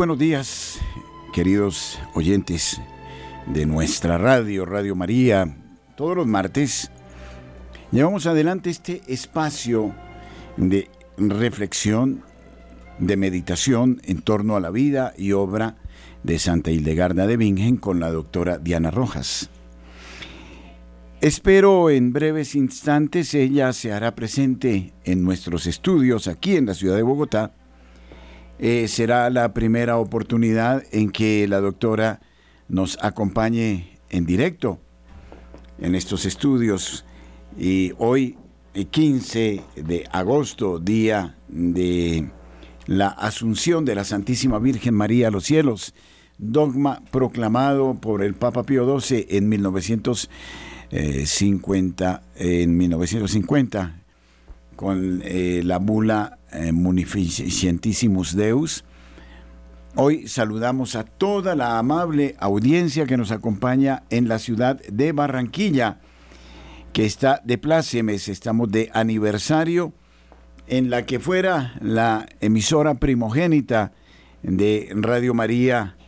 buenos días, queridos oyentes de nuestra radio, Radio María. Todos los martes llevamos adelante este espacio de reflexión, de meditación en torno a la vida y obra de Santa Hildegarda de Bingen con la doctora Diana Rojas. Espero en breves instantes ella se hará presente en nuestros estudios aquí en la ciudad de Bogotá. Eh, será la primera oportunidad en que la doctora nos acompañe en directo en estos estudios. Y hoy, 15 eh, de agosto, día de la Asunción de la Santísima Virgen María a los cielos, dogma proclamado por el Papa Pío XII en 1950, en 1950 con eh, la bula eh, Deus. Hoy saludamos a toda la amable audiencia que nos acompaña en la ciudad de Barranquilla, que está de plácemes, estamos de aniversario en la que fuera la emisora primogénita de Radio María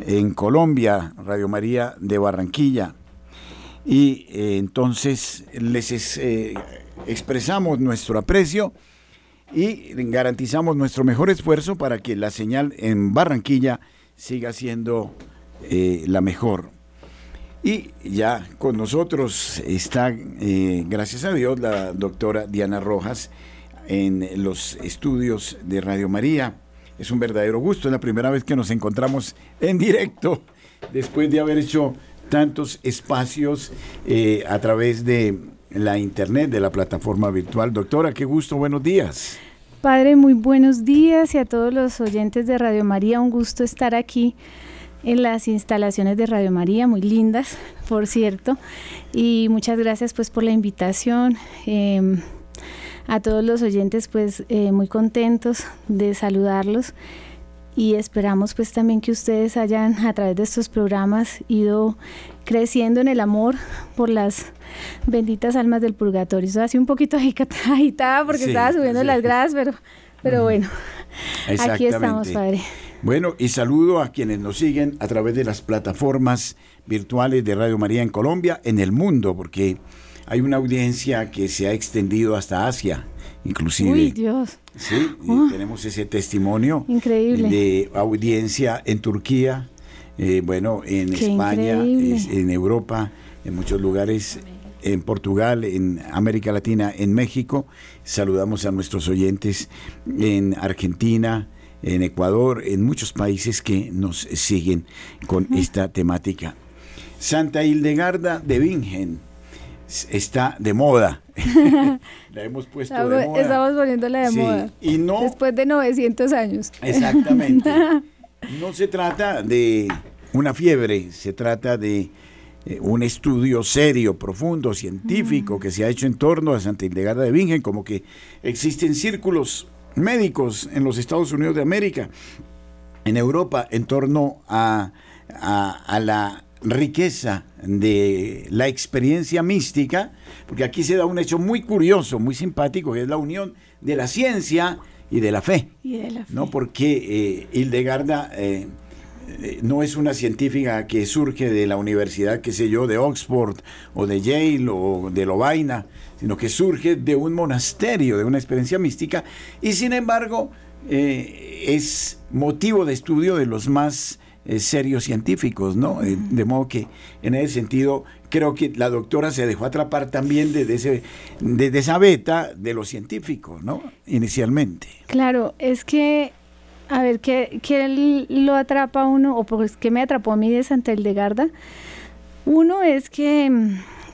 en Colombia, Radio María de Barranquilla. Y eh, entonces les eh, expresamos nuestro aprecio y garantizamos nuestro mejor esfuerzo para que la señal en Barranquilla siga siendo eh, la mejor. Y ya con nosotros está, gracias a Dios, la doctora Diana Rojas en los estudios de Radio María. Es un verdadero gusto, es la primera vez que nos encontramos en directo después de haber hecho tantos espacios eh, a través de la internet, de la plataforma virtual. Doctora, qué gusto, buenos días. Padre, muy buenos días y a todos los oyentes de Radio María, un gusto estar aquí en las instalaciones de Radio María, muy lindas, por cierto, y muchas gracias pues por la invitación. Em, a todos los oyentes pues eh, muy contentos de saludarlos y esperamos pues también que ustedes hayan a través de estos programas ido creciendo en el amor por las benditas almas del purgatorio. Eso hace un poquito agitada porque estaba subiendo las gradas, pero, pero bueno, aquí estamos, Padre. Bueno, y saludo a quienes nos siguen a través de las plataformas virtuales de Radio María en Colombia, en el mundo, porque hay una audiencia que se ha extendido hasta Asia, inclusive. Uy, Dios. Sí, ah. tenemos ese testimonio increíble. de audiencia en Turquía, eh, bueno, en España, en Europa, en muchos lugares, en Portugal, en América Latina, en México. Saludamos a nuestros oyentes en Argentina, en Ecuador, en muchos países que nos siguen con esta temática. Santa Hildegarda de Bingen está de moda. la hemos puesto de moda. Estamos poniéndola de moda. Y no, Después de 900 años. Exactamente. no se trata de una fiebre, se trata de eh, un estudio serio, profundo, científico que se ha hecho en torno a Santa Hildegarda de Bingen, como que existen círculos médicos en los Estados Unidos de América, en Europa, en torno a, a la riqueza de la experiencia mística, porque aquí se da un hecho muy curioso, muy simpático, que es la unión de la ciencia y de la fe. ¿no? Porque eh, Hildegarda eh, no es una científica que surge de la universidad, qué sé yo, de Oxford o de Yale o de Lovaina, sino que surge de un monasterio, de una experiencia mística, y sin embargo es motivo de estudio de los más eh, serios científicos, ¿no? Eh, de modo que en ese sentido creo que la doctora se dejó atrapar también de, ese, de, esa beta de los científicos, ¿no? Inicialmente. Claro, es que a ver, ¿qué, ¿qué, lo atrapa uno? ¿O pues qué me atrapó a mí de Santa Hildegarda? Uno es que,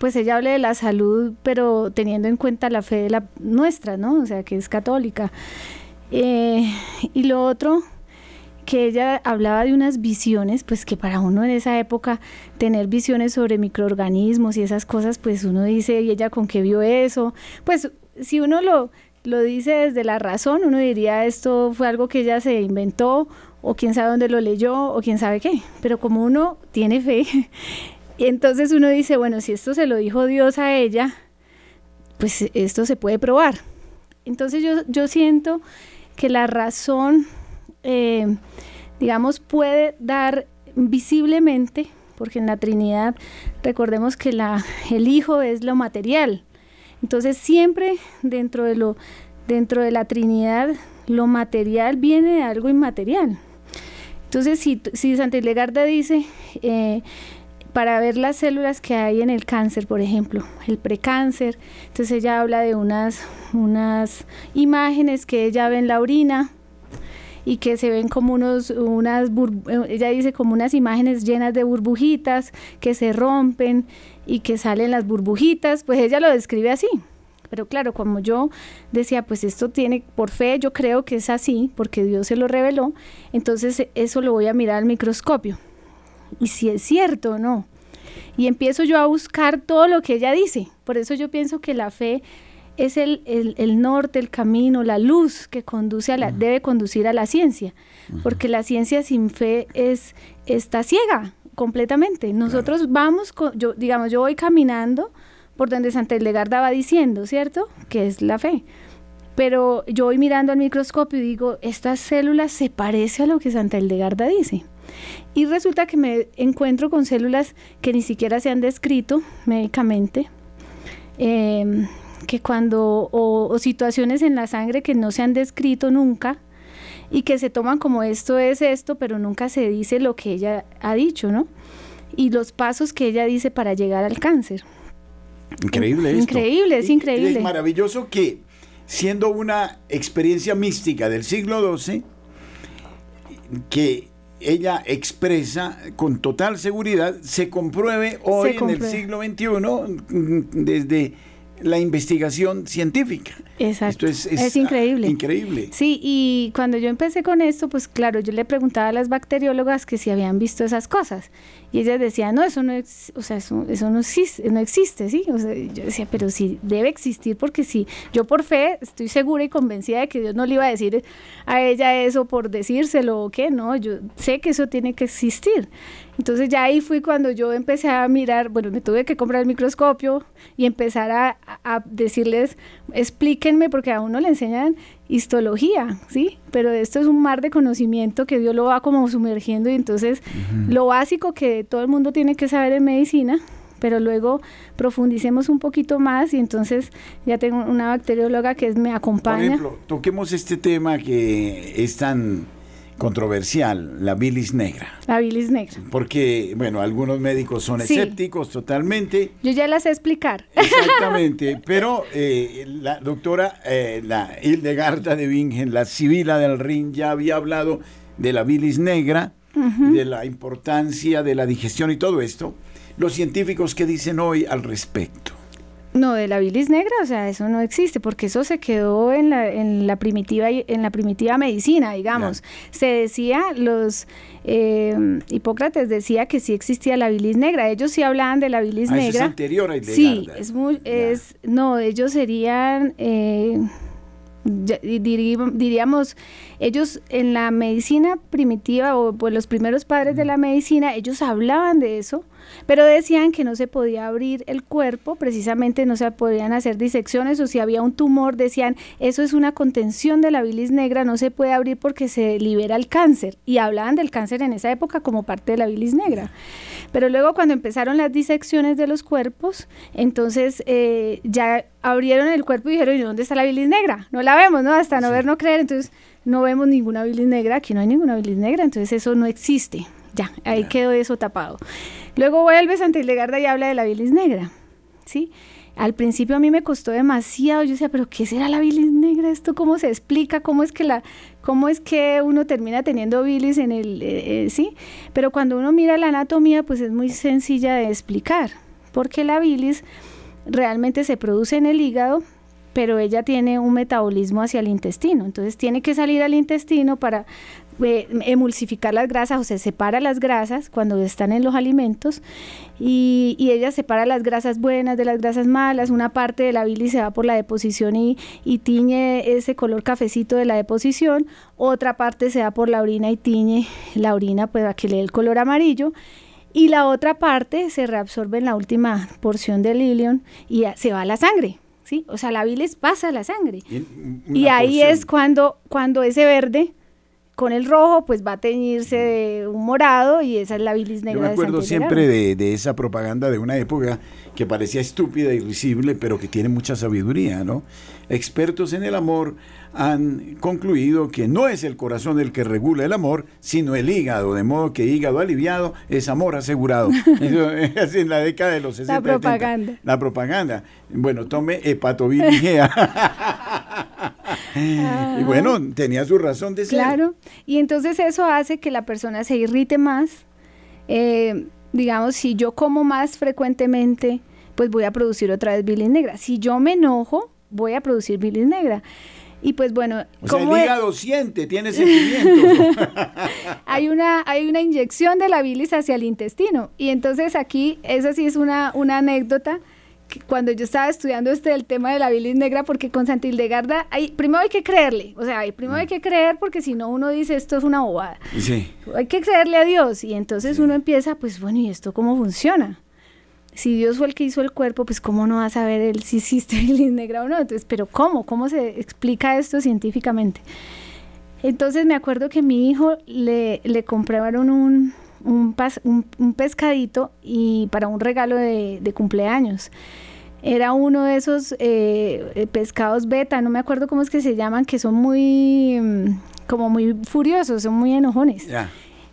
pues ella habla de la salud, pero teniendo en cuenta la fe de la nuestra, ¿no? O sea, que es católica. Eh, y lo otro, que ella hablaba de unas visiones, pues que para uno en esa época tener visiones sobre microorganismos y esas cosas, pues uno dice, ¿y ella con qué vio eso? Pues si uno lo, lo dice desde la razón, uno diría esto fue algo que ella se inventó o quién sabe dónde lo leyó o quién sabe qué, pero como uno tiene fe, entonces uno dice, bueno, si esto se lo dijo Dios a ella, pues esto se puede probar. Entonces yo, yo siento que la razón eh, digamos, puede dar visiblemente, porque en la Trinidad recordemos que la, el Hijo es lo material. Entonces siempre dentro de, lo, dentro de la Trinidad lo material viene de algo inmaterial. Entonces si, si Santa Hildegarda dice, eh, para ver las células que hay en el cáncer, por ejemplo, el precáncer, entonces ella habla de unas, unas imágenes que ella ve en la orina, y que se ven como unos, unas, ella dice como unas imágenes llenas de burbujitas que se rompen y que salen las burbujitas, pues ella lo describe así. Pero claro, como yo decía, pues esto tiene, por fe yo creo que es así, porque Dios se lo reveló, entonces eso lo voy a mirar al microscopio. Y si es cierto o no. Y empiezo yo a buscar todo lo que ella dice. Por eso yo pienso que la fe es el, el, norte, el camino, la luz que conduce a la, debe conducir a la ciencia, porque la ciencia sin fe es, está ciega completamente. Nosotros vamos, yo, digamos, yo voy caminando por donde Santa Hildegarda va diciendo, ¿cierto? Que es la fe. Pero yo voy mirando al microscopio y digo, esta célula se parece a lo que Santa Hildegarda dice. Y resulta que me encuentro con células que ni siquiera se han descrito médicamente. Eh, que cuando, o, situaciones en la sangre que no se han descrito nunca y que se toman como esto es esto, pero nunca se dice lo que ella ha dicho, ¿no? Y los pasos que ella dice para llegar al cáncer. Increíble esto. Increíble, es increíble. Es maravilloso que siendo una experiencia mística del siglo XII, que ella expresa con total seguridad, se compruebe hoy en el siglo XXI desde la investigación científica. Exacto. Esto es, es, increíble. increíble. Sí, y cuando yo empecé con esto, pues claro, yo le preguntaba a las bacteriólogas que si habían visto esas cosas. Y ellas decían, no, eso no, o sea, eso, eso no, existe, no existe, ¿sí? Yo decía, pero sí debe existir porque sí, yo por fe estoy segura y convencida de que Dios no le iba a decir a ella eso por decírselo o qué, no, yo sé que eso tiene que existir. Entonces ya ahí fui cuando yo empecé a mirar, bueno, me tuve que comprar el microscopio y empezar a, a decirles, explíquenme, porque a uno le enseñan histología, ¿sí? Pero esto es un mar de conocimiento que Dios lo va como sumergiendo y entonces lo básico que todo el mundo tiene que saber en medicina, pero luego profundicemos un poquito más y entonces ya tengo una bacterióloga que me acompaña. Por ejemplo, toquemos este tema que es tan controversial, la bilis negra. La bilis negra. Porque, bueno, algunos médicos son escépticos totalmente. Yo ya las sé explicar. Exactamente, pero eh, la doctora, eh, la Hildegarda de Bingen, la Sibila del Rin, ya había hablado de la bilis negra, de la importancia de la digestión y todo esto. Los científicos, ¿qué dicen hoy al respecto? No, de la bilis negra, o sea, eso no existe, porque eso se quedó en la, en la primitiva en la primitiva medicina, digamos. Se decía, los eh, Hipócrates decía que sí existía la bilis negra. Ellos sí hablaban de la bilis ah, negra. Eso es anterior a Sí, es muy, es, no, ellos serían eh, diríamos, ellos en la medicina primitiva o pues los primeros padres de la medicina, ellos hablaban de eso, pero decían que no se podía abrir el cuerpo, precisamente no se podían hacer disecciones o si había un tumor, decían, eso es una contención de la bilis negra, no se puede abrir porque se libera el cáncer. Y hablaban del cáncer en esa época como parte de la bilis negra. Pero luego cuando empezaron las disecciones de los cuerpos, entonces eh, ya abrieron el cuerpo y dijeron, ¿y dónde está la bilis negra? No la vemos, ¿no? Hasta no ver, no creer. Entonces no vemos ninguna bilis negra, aquí no hay ninguna bilis negra, entonces eso no existe. Ya, ahí quedó eso tapado. Luego vuelve Santa Hildegarda y habla de la bilis negra, ¿sí? Al principio a mí me costó demasiado, yo decía, pero ¿qué será la bilis negra? ¿Esto cómo se explica? ¿Cómo es que, la, cómo es que uno termina teniendo bilis en el, eh, eh, sí? Pero cuando uno mira la anatomía, pues es muy sencilla de explicar, porque la bilis realmente se produce en el hígado, pero ella tiene un metabolismo hacia el intestino, entonces tiene que salir al intestino para eh, emulsificar las grasas o se separa las grasas cuando están en los alimentos y, ella separa las grasas buenas de las grasas malas, una parte de la bilis se va por la deposición y, y tiñe ese color cafecito de la deposición, otra parte se va por la orina y tiñe la orina pues, para que le dé el color amarillo y la otra parte se reabsorbe en la última porción del ilion y se va a la sangre. ¿sí? O sea, la bilis pasa a la sangre. Y, ahí es cuando, cuando ese verde con el rojo, pues va a teñirse de un morado y esa es la bilis negra. Yo me acuerdo siempre de, de, esa propaganda de una época que parecía estúpida y risible, pero que tiene mucha sabiduría, ¿no? Expertos en el amor han concluido que no es el corazón el que regula el amor, sino el hígado, de modo que hígado aliviado es amor asegurado. Eso, en la década de los 60. La propaganda. La propaganda. Bueno, tome hepatobiligea. y bueno, tenía su razón de ser. Claro, y entonces eso hace que la persona se irrite más. Eh, digamos, si yo como más frecuentemente, pues voy a producir otra vez bilis negra. Si yo me enojo, voy a producir bilis negra. Y pues bueno, como el hígado siente, tiene sentimientos. hay una hay una inyección de la bilis hacia el intestino y entonces aquí esa sí es una una anécdota cuando yo estaba estudiando este el tema de la bilis negra porque con Santildegarda hay primero hay que creerle, o sea, primero hay mm. que creer porque si no uno dice esto es una bobada. Sí. Hay que creerle a Dios y entonces uno empieza, pues bueno, ¿y esto cómo funciona? Si Dios fue el que hizo el cuerpo, pues cómo no va a saber él si hiciste bilis negra o no. Entonces, pero ¿cómo? ¿Cómo se explica esto científicamente? Entonces me acuerdo que mi hijo le, le compraron un, un, un, pescadito y para un regalo de, cumpleaños. Era uno de esos eh, eh, pescados beta, no me acuerdo cómo es que se llaman, que son muy, mm, como muy furiosos, son muy enojones.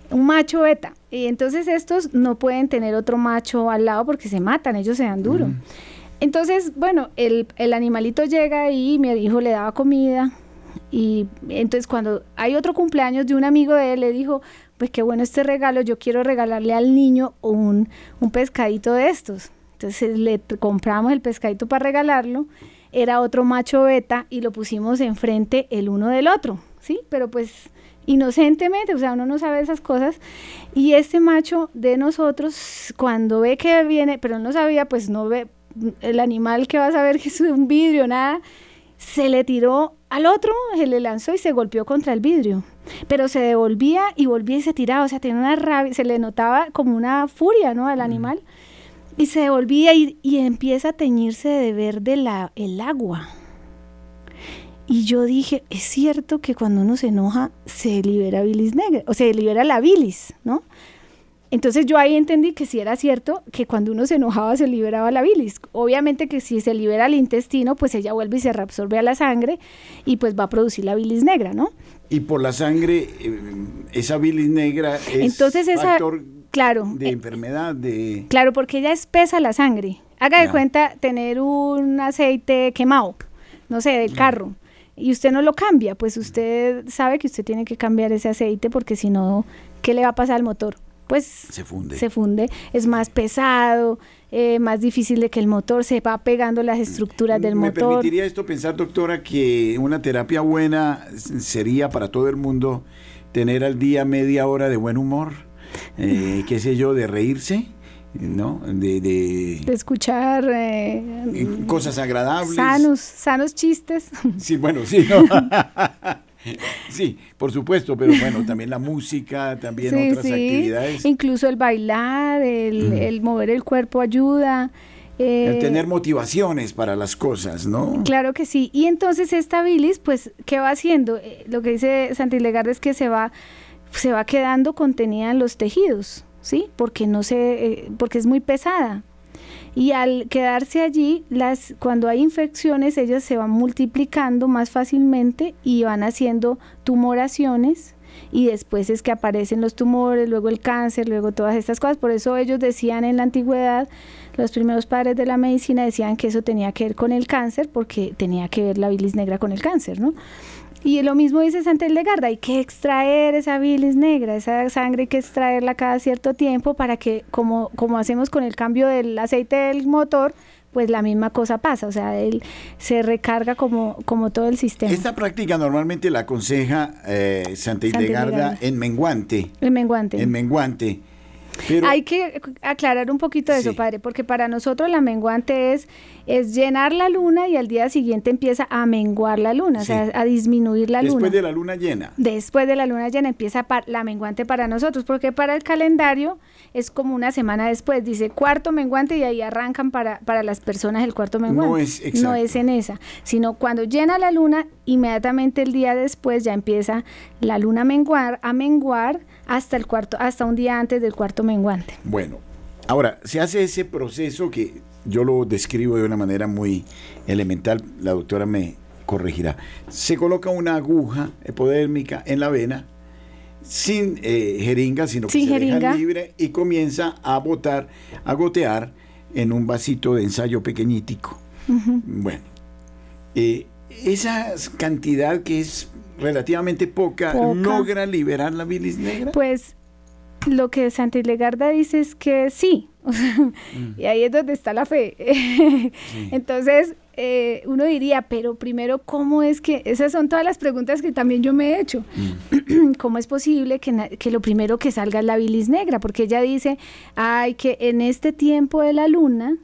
Un macho beta. Y entonces estos no pueden tener otro macho al lado porque se matan, ellos se dan duro. Entonces, bueno, el, el, animalito llega y mi hijo le daba comida. Y entonces cuando hay otro cumpleaños de un amigo de él, le dijo, pues qué bueno este regalo, yo quiero regalarle al niño un, un pescadito de estos. Entonces le compramos el pescadito para regalarlo, era otro macho beta y lo pusimos enfrente el uno del otro, ¿sí? Pero pues inocentemente, o sea, uno no sabe esas cosas. Y este macho de nosotros, cuando ve que viene, pero no sabía, pues no ve el animal que va a saber que es un vidrio, nada, se le tiró al otro, se le lanzó y se golpeó contra el vidrio. Pero se devolvía y volvía y se tiraba, o sea, tenía una rabia, se le notaba como una furia, ¿no? Al animal. Y se devolvía y, y empieza a teñirse de verde la, el agua. Y yo dije, es cierto que cuando uno se enoja se libera bilis negra, o se libera la bilis, ¿no? Entonces yo ahí entendí que sí era cierto que cuando uno se enojaba se liberaba la bilis. Obviamente que si se libera el intestino, pues ella vuelve y se reabsorbe a la sangre y pues va a producir la bilis negra, ¿no? Y por la sangre, eh, esa bilis negra es Entonces esa, factor claro, de eh, enfermedad, de... Claro, porque ella espesa la sangre. Haga de cuenta tener un aceite quemado, no sé, del carro y usted no lo cambia, pues usted sabe que usted tiene que cambiar ese aceite porque si no, ¿qué le va a pasar al motor? Pues se funde. Se funde, es más pesado, eh, más difícil de que el motor se va pegando las estructuras del motor. ¿Me permitiría esto pensar, doctora, que una terapia buena sería para todo el mundo tener al día media hora de buen humor? Eh, qué sé yo, de reírse. ¿No? De, de, escuchar eh, cosas agradables. Sanos, sanos chistes. Sí, bueno, sí, ¿no? sí, por supuesto, pero bueno, también la música, también otras actividades. Incluso el bailar, el, mover el cuerpo ayuda. el tener motivaciones para las cosas, ¿no? Claro que sí. Y entonces esta bilis, pues, ¿qué va haciendo? Eh, lo que dice Santilegarda es que se va, se va quedando contenida en los tejidos. ¿Sí? Porque no se, eh, porque es muy pesada. Y al quedarse allí, las, cuando hay infecciones, ellas se van multiplicando más fácilmente y van haciendo tumoraciones y después es que aparecen los tumores, luego el cáncer, luego todas estas cosas. Por eso ellos decían en la antigüedad, los primeros padres de la medicina decían que eso tenía que ver con el cáncer porque tenía que ver la bilis negra con el cáncer, ¿no? Y lo mismo dice Santel de Garda, hay que extraer esa bilis negra, esa sangre hay que extraerla cada cierto tiempo para que, como, como hacemos con el cambio del aceite del motor, pues la misma cosa pasa, o sea, él se recarga como, como todo el sistema. Esta práctica normalmente la aconseja eh, Santa Hildegarda en menguante. En menguante. En menguante. Hay que aclarar un poquito de eso, padre, porque para nosotros la menguante es es llenar la luna y al día siguiente empieza a menguar la luna, o sea, a disminuir la luna. Después de la luna llena. Después de la luna llena empieza la menguante para nosotros, porque para el calendario es como una semana después, dice cuarto menguante y ahí arrancan para, para las personas el cuarto menguante. No es, no es en esa, sino cuando llena la luna, inmediatamente el día después ya empieza la luna a menguar, a menguar hasta el cuarto, hasta un día antes del cuarto menguante. Bueno, ahora se hace ese proceso que yo lo describo de una manera muy elemental, la doctora me corregirá. Se coloca una aguja epodérmica en la vena sin eh, jeringa, sino que se deja libre y comienza a botar, a gotear en un vasito de ensayo pequeñitico. Bueno, eh, esa cantidad que es relativamente poca, logra liberar la bilis negra. Pues lo que Santa Ilegarda dice es que sí, mm. y ahí es donde está la fe. Entonces, eh, uno diría, pero primero, ¿cómo es que, esas son todas las preguntas que también yo me he hecho, mm. ¿cómo es posible que, que, lo primero que salga es la bilis negra? Porque ella dice, ay, que en este tiempo de la luna,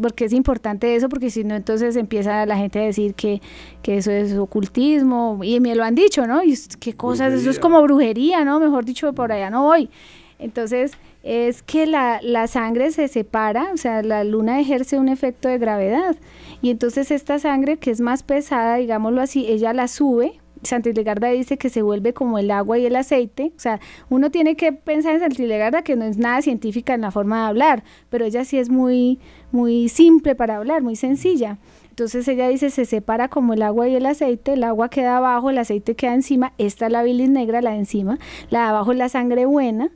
porque es importante eso, porque si no, entonces empieza la gente a decir que, que eso es ocultismo, y me lo han dicho, ¿no? Y qué cosas, eso es como brujería, ¿no? Mejor dicho, por allá no voy. Entonces, es que la, la sangre se separa, o sea, la luna ejerce un efecto de gravedad, y entonces esta sangre que es más pesada, digámoslo así, ella la sube, Santilegarda dice que se vuelve como el agua y el aceite. O sea, uno tiene que pensar en Santilegarda que no es nada científica en la forma de hablar, pero ella sí es muy, muy simple para hablar, muy sencilla. Entonces ella dice, se separa como el agua y el aceite, el agua queda abajo, el aceite queda encima, esta es la bilis negra, la de encima, la de abajo es la sangre buena,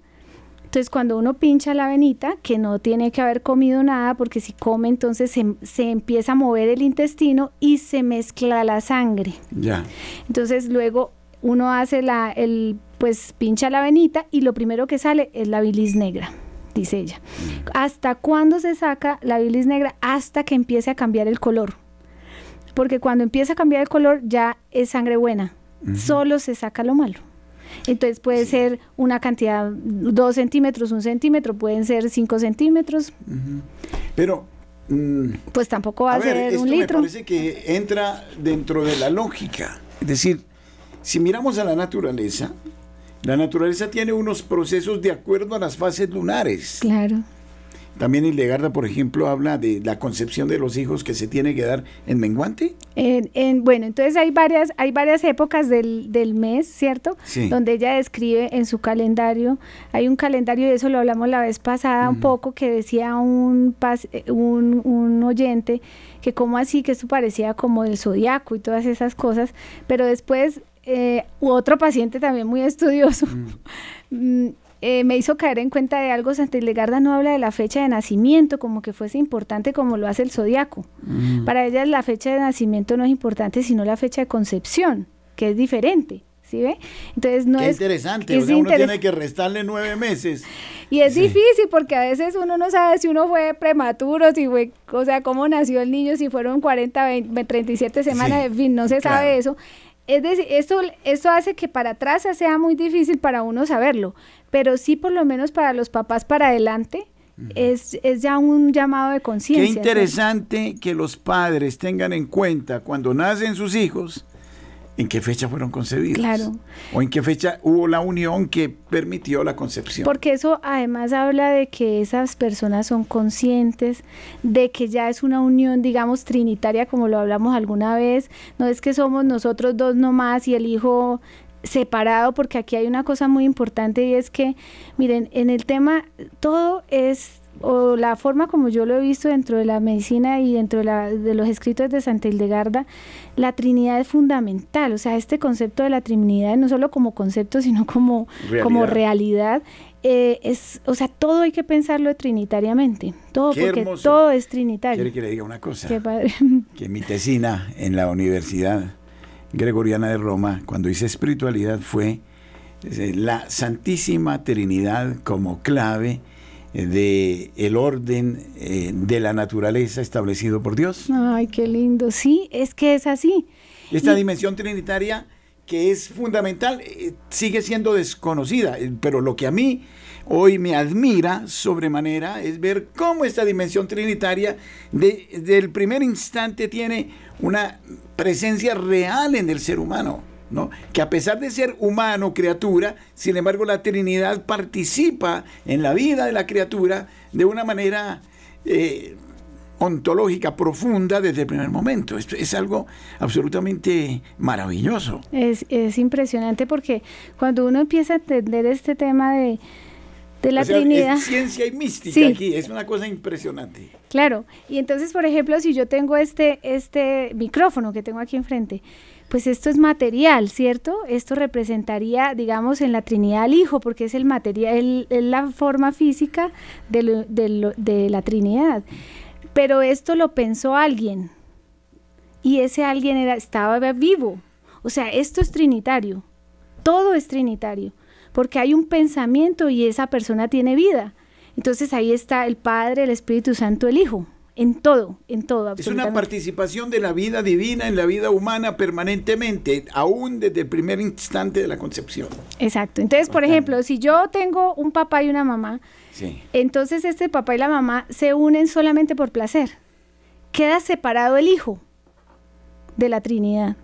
entonces, cuando uno pincha la venita, que no tiene que haber comido nada, porque si come, entonces se, empieza a mover el intestino y se mezcla la sangre. Ya. Entonces, luego uno hace la, el, pues pincha la venita y lo primero que sale es la bilis negra dice ella. ¿Hasta cuándo se saca la bilis negra? Hasta que empiece a cambiar el color. Porque cuando empieza a cambiar el color ya es sangre buena. Solo se saca lo malo. Entonces puede ser una cantidad, dos centímetros, un centímetro, pueden ser cinco centímetros. Pero... Mm, pues tampoco va a, ser un litro. Me parece que entra dentro de la lógica. Es decir, si miramos a la naturaleza, la naturaleza tiene unos procesos de acuerdo a las fases lunares. Claro. También Hildegarda, por ejemplo, habla de la concepción de los hijos que se tiene que dar en menguante. En, bueno, entonces hay varias, hay varias épocas del, del mes, ¿cierto? Sí. Donde ella describe en su calendario, hay un calendario, de eso lo hablamos la vez pasada un poco, que decía un, un, un oyente que como así, que eso parecía como el zodiaco y todas esas cosas, pero después eh, otro paciente también muy estudioso mm, eh, me hizo caer en cuenta de algo, Santa Hildegarda no habla de la fecha de nacimiento como que fuese importante como lo hace el zodiaco. Mm. Para ella la fecha de nacimiento no es importante, sino la fecha de concepción, que es diferente. ¿Sí ve? Entonces no es interesante, o sea, uno tiene que restarle nueve meses. Y es difícil porque a veces uno no sabe si uno fue prematuro, si fue, o sea, cómo nació el niño, si fueron 40, 20, 37 semanas, en fin, no se sabe eso. Es decir, esto, esto hace que para atrás sea muy difícil para uno saberlo, pero sí por lo menos para los papás para adelante, es, es, ya un llamado de conciencia. Qué interesante que los padres tengan en cuenta cuando nacen sus hijos en qué fecha fueron concebidos. Claro. O en qué fecha hubo la unión que permitió la concepción. Porque eso además habla de que esas personas son conscientes de que ya es una unión, digamos, trinitaria, como lo hablamos alguna vez. No es que somos nosotros dos nomás y el hijo separado, porque aquí hay una cosa muy importante y es que, miren, en el tema todo es o la forma como yo lo he visto dentro de la medicina y dentro de, la, de los escritos de Santa Hildegarda, la Trinidad es fundamental. O sea, este concepto de la Trinidad, no solo como concepto, sino como realidad, como realidad eh, es, o sea, todo hay que pensarlo trinitariamente. Todo, porque todo es trinitario. Quiere que le diga una cosa. Que mi tesina en la Universidad Gregoriana de Roma, cuando hice espiritualidad, fue eh, la Santísima Trinidad como clave de el orden eh, de la naturaleza establecido por Dios. Ay, qué lindo. Sí, es que es así. Esta dimensión trinitaria que es fundamental, eh, sigue siendo desconocida. Eh, pero lo que a mí hoy me admira sobremanera es ver cómo esta dimensión trinitaria desde el primer instante tiene una presencia real en el ser humano. ¿No? que a pesar de ser humano, criatura, sin embargo la Trinidad participa en la vida de la criatura de una manera eh, ontológica profunda desde el primer momento. Esto es algo absolutamente maravilloso. Es, es impresionante porque cuando uno empieza a entender este tema de, de la Trinidad. Es ciencia y mística aquí, es una cosa impresionante. Claro, y entonces, por ejemplo, si yo tengo este, este micrófono que tengo aquí enfrente, pues esto es material, ¿cierto? Esto representaría, digamos, en la Trinidad al Hijo, porque es el material, es la forma física de, la Trinidad. Pero esto lo pensó alguien y ese alguien estaba vivo. O sea, esto es trinitario. Todo es trinitario, porque hay un pensamiento y esa persona tiene vida. Entonces ahí está el Padre, el Espíritu Santo, el Hijo. En todo, en todo. Es una participación de la vida divina en la vida humana permanentemente, aún desde el primer instante de la concepción. Exacto. Entonces, por ejemplo, si yo tengo un papá y una mamá, entonces este papá y la mamá se unen solamente por placer. Queda separado el hijo de la Trinidad,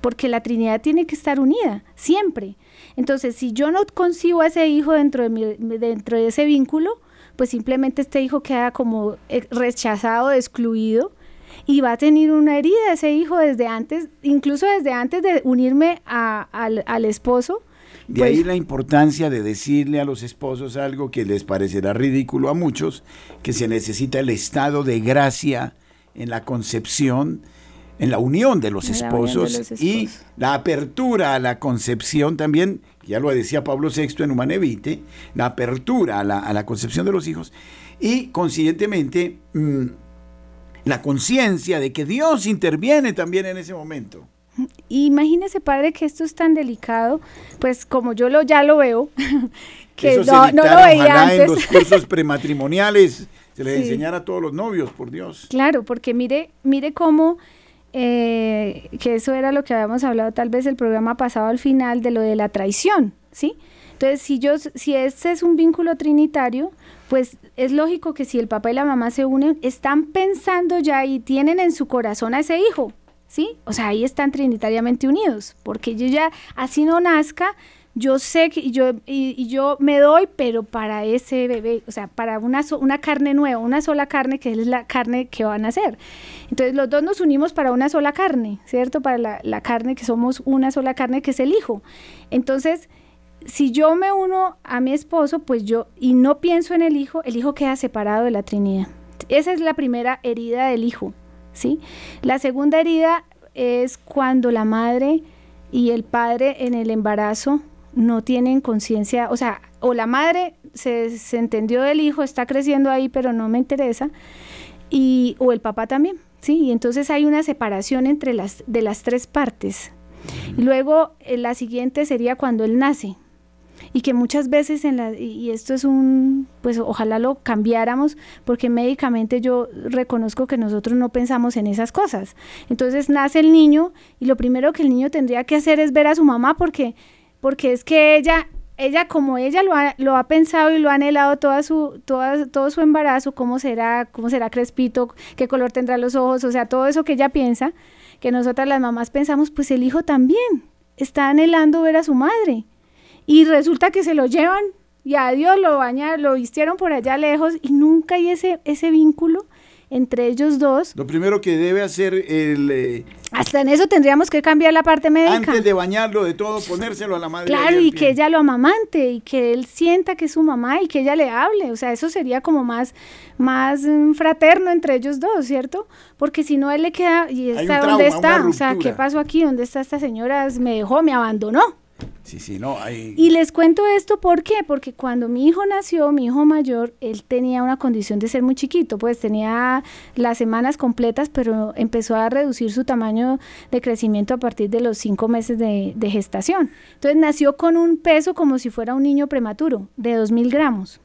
porque la Trinidad tiene que estar unida, siempre. Entonces, si yo no concibo a ese hijo dentro de, dentro de ese vínculo, pues simplemente este hijo queda como eh, rechazado, excluido, y va a tener una herida ese hijo desde antes, incluso desde antes de unirme al esposo, de ahí pues la importancia de decirle a los esposos algo que les parecerá ridículo a muchos, que se necesita el estado de gracia en la concepción, en la unión de los, esposos, y la apertura a la concepción también, ya lo decía Pablo VI en Humanevite, la apertura a la, concepción de los hijos y consiguientemente mm, la conciencia de que Dios interviene también en ese momento. Imagínese, padre, que esto es tan delicado, pues como yo lo ya lo veo, que no, no, lo veía antes. en los cursos prematrimoniales se les enseñara a todos los novios, por Dios. Claro, porque mire, mire cómo, eh, que eso era lo que habíamos hablado tal vez el programa pasado al final, de lo de la traición, ¿sí? Entonces, si yo, si este es un vínculo trinitario, pues es lógico que si el papá y la mamá se unen, están pensando ya y tienen en su corazón a ese hijo, ¿sí? O sea, ahí están trinitariamente unidos, porque yo ya, así no nazca, yo sé que yo, y, yo me doy, pero para ese bebé, o sea, para una, una carne nueva, una sola carne que es la carne que van a hacer. Entonces los dos nos unimos para una sola carne, ¿cierto? Para la, la carne que somos una sola carne que es el hijo. Entonces, si yo me uno a mi esposo, pues yo, y no pienso en el hijo, el hijo queda separado de la Trinidad. Esa es la primera herida del hijo. ¿sí? La segunda herida es cuando la madre y el padre en el embarazo no tienen conciencia, o sea, o la madre se, se, entendió del hijo, está creciendo ahí, pero no me interesa, y, o el papá también, ¿sí? Y entonces hay una separación entre las, de las tres partes. Y luego eh, la siguiente sería cuando él nace, y que muchas veces en la y esto es un pues ojalá lo cambiáramos porque médicamente yo reconozco que nosotros no pensamos en esas cosas. Entonces nace el niño y lo primero que el niño tendría que hacer es ver a su mamá porque porque es que ella ella como ella lo ha, lo ha pensado y lo ha anhelado toda su toda, todo su embarazo, cómo será, cómo será crespito, qué color tendrá los ojos, o sea, todo eso que ella piensa, que nosotras las mamás pensamos, pues el hijo también está anhelando ver a su madre. Y resulta que se lo llevan y a Dios lo bañaron, lo vistieron por allá lejos y nunca hay ese, ese vínculo entre ellos dos. Lo primero que debe hacer el... Eh, Hasta en eso tendríamos que cambiar la parte médica. Antes de bañarlo, de todo, ponérselo a la madre. Claro, y que ella lo amamante y que él sienta que es su mamá y que ella le hable. O sea, eso sería como más, más mm, fraterno entre ellos dos, ¿cierto? Porque si no, él le queda... ¿Y está dónde está? O sea, ¿qué pasó aquí? ¿Dónde está esta señora? Me dejó, me abandonó. Sí, sí, no, Y les cuento esto, ¿por qué? Porque cuando mi hijo nació, mi hijo mayor, él tenía una condición de ser muy chiquito, pues tenía las semanas completas, pero empezó a reducir su tamaño de crecimiento a partir de los cinco meses de, de gestación. Entonces nació con un peso como si fuera un niño prematuro, de 2.000 gramos.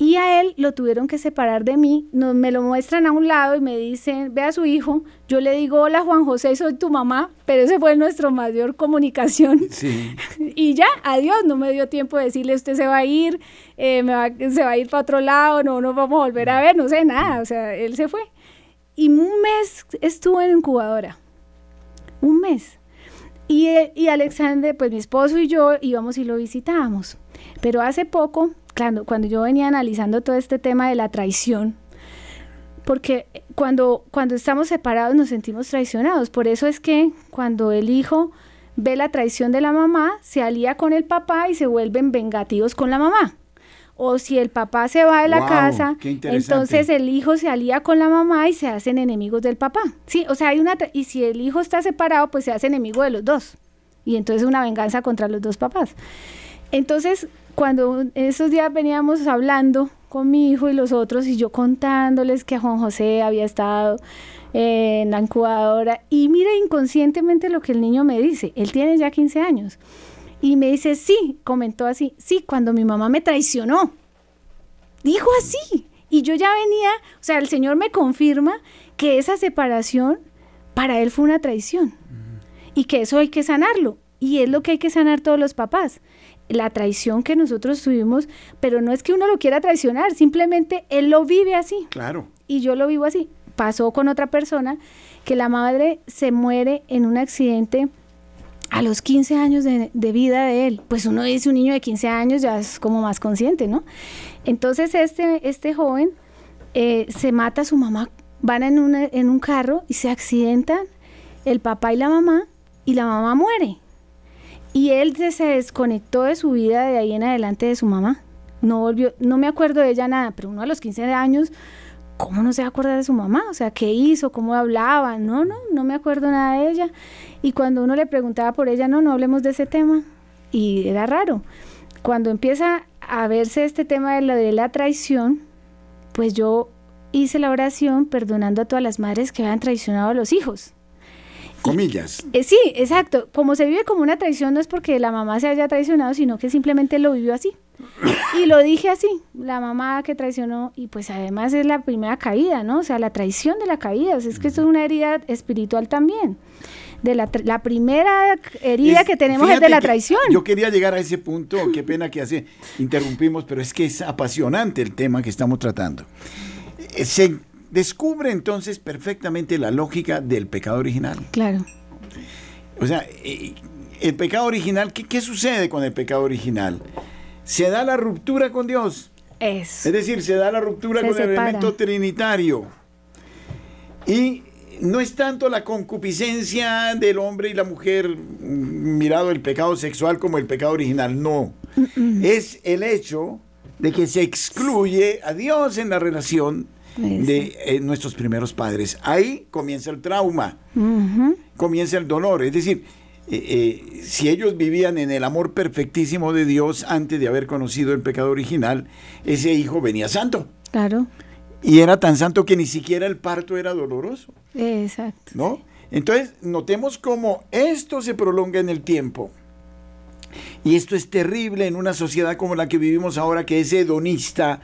Y a él lo tuvieron que separar de mí, nos, me lo muestran a un lado y me dicen, ve a su hijo, yo le digo, hola Juan José, soy tu mamá, pero ese fue nuestra mayor comunicación. Sí. y ya, adiós, no me dio tiempo de decirle, usted se va a ir, eh, se va a ir para otro lado, no nos vamos a volver a ver, no sé nada, o sea, él se fue. Y un mes estuvo en incubadora, un mes. Y, eh, y Alexander, pues mi esposo y yo íbamos y lo visitábamos. Pero hace poco cuando yo venía analizando todo este tema de la traición, porque cuando, cuando estamos separados nos sentimos traicionados. Por eso es que cuando el hijo ve la traición de la mamá, se alía con el papá y se vuelven vengativos con la mamá. O si el papá se va de la casa, entonces el hijo se alía con la mamá y se hacen enemigos del papá. Sí, o sea, hay una y si el hijo está separado, pues se hace enemigo de los dos. Y entonces una venganza contra los dos papás. Entonces, cuando esos días veníamos hablando con mi hijo y los otros y yo contándoles que Juan José había estado en la incubadora y mire inconscientemente lo que el niño me dice, él tiene ya 15 años y me dice, sí, comentó así, sí, cuando mi mamá me traicionó, dijo así y yo ya venía, o sea, el Señor me confirma que esa separación para él fue una traición y que eso hay que sanarlo y es lo que hay que sanar todos los papás la traición que nosotros tuvimos, pero no es que uno lo quiera traicionar, simplemente él lo vive así. Claro. Y yo lo vivo así. Pasó con otra persona que la madre se muere en un accidente a los 15 años de, vida de él. Pues uno dice un niño de 15 años ya es como más consciente, ¿no? Entonces este, este joven eh, se mata a su mamá, van en, en un carro y se accidentan el papá y la mamá y la mamá muere. Y él se desconectó de su vida de ahí en adelante de su mamá. No volvió, no me acuerdo de ella nada, pero uno a los 15 años, ¿cómo no se acuerda de su mamá? O sea, ¿qué hizo? ¿Cómo hablaba? No, no, no me acuerdo nada de ella. Y cuando uno le preguntaba por ella, no, no hablemos de ese tema. Y era raro. Cuando empieza a verse este tema de la, de la traición, pues yo hice la oración perdonando a todas las madres que habían traicionado a los hijos comillas. Eh, sí, exacto. Como se vive como una traición no es porque la mamá se haya traicionado, sino que simplemente lo vivió así. Y lo dije así, la mamá que traicionó, y pues además es la primera caída, ¿no? O sea, la traición de la caída, es que esto es una herida espiritual también. De la, la primera herida que tenemos es de la traición. Yo quería llegar a ese punto, qué pena que hace interrumpimos, pero es que es apasionante el tema que estamos tratando. Eh, se descubre entonces perfectamente la lógica del pecado original. Claro. O sea, eh, el pecado original, ¿qué, sucede con el pecado original? Se da la ruptura con Dios. Es. Es decir, se da la ruptura con el elemento trinitario. Y no es tanto la concupiscencia del hombre y la mujer mirado el pecado sexual como el pecado original, no. Es el hecho de que se excluye a Dios en la relación de eh, nuestros primeros padres. Ahí comienza el trauma, comienza el dolor. Es decir, eh, eh, si ellos vivían en el amor perfectísimo de Dios antes de haber conocido el pecado original, ese hijo venía santo. Claro. Y era tan santo que ni siquiera el parto era doloroso. Exacto. ¿No? Entonces, notemos cómo esto se prolonga en el tiempo. Y esto es terrible en una sociedad como la que vivimos ahora, que es hedonista,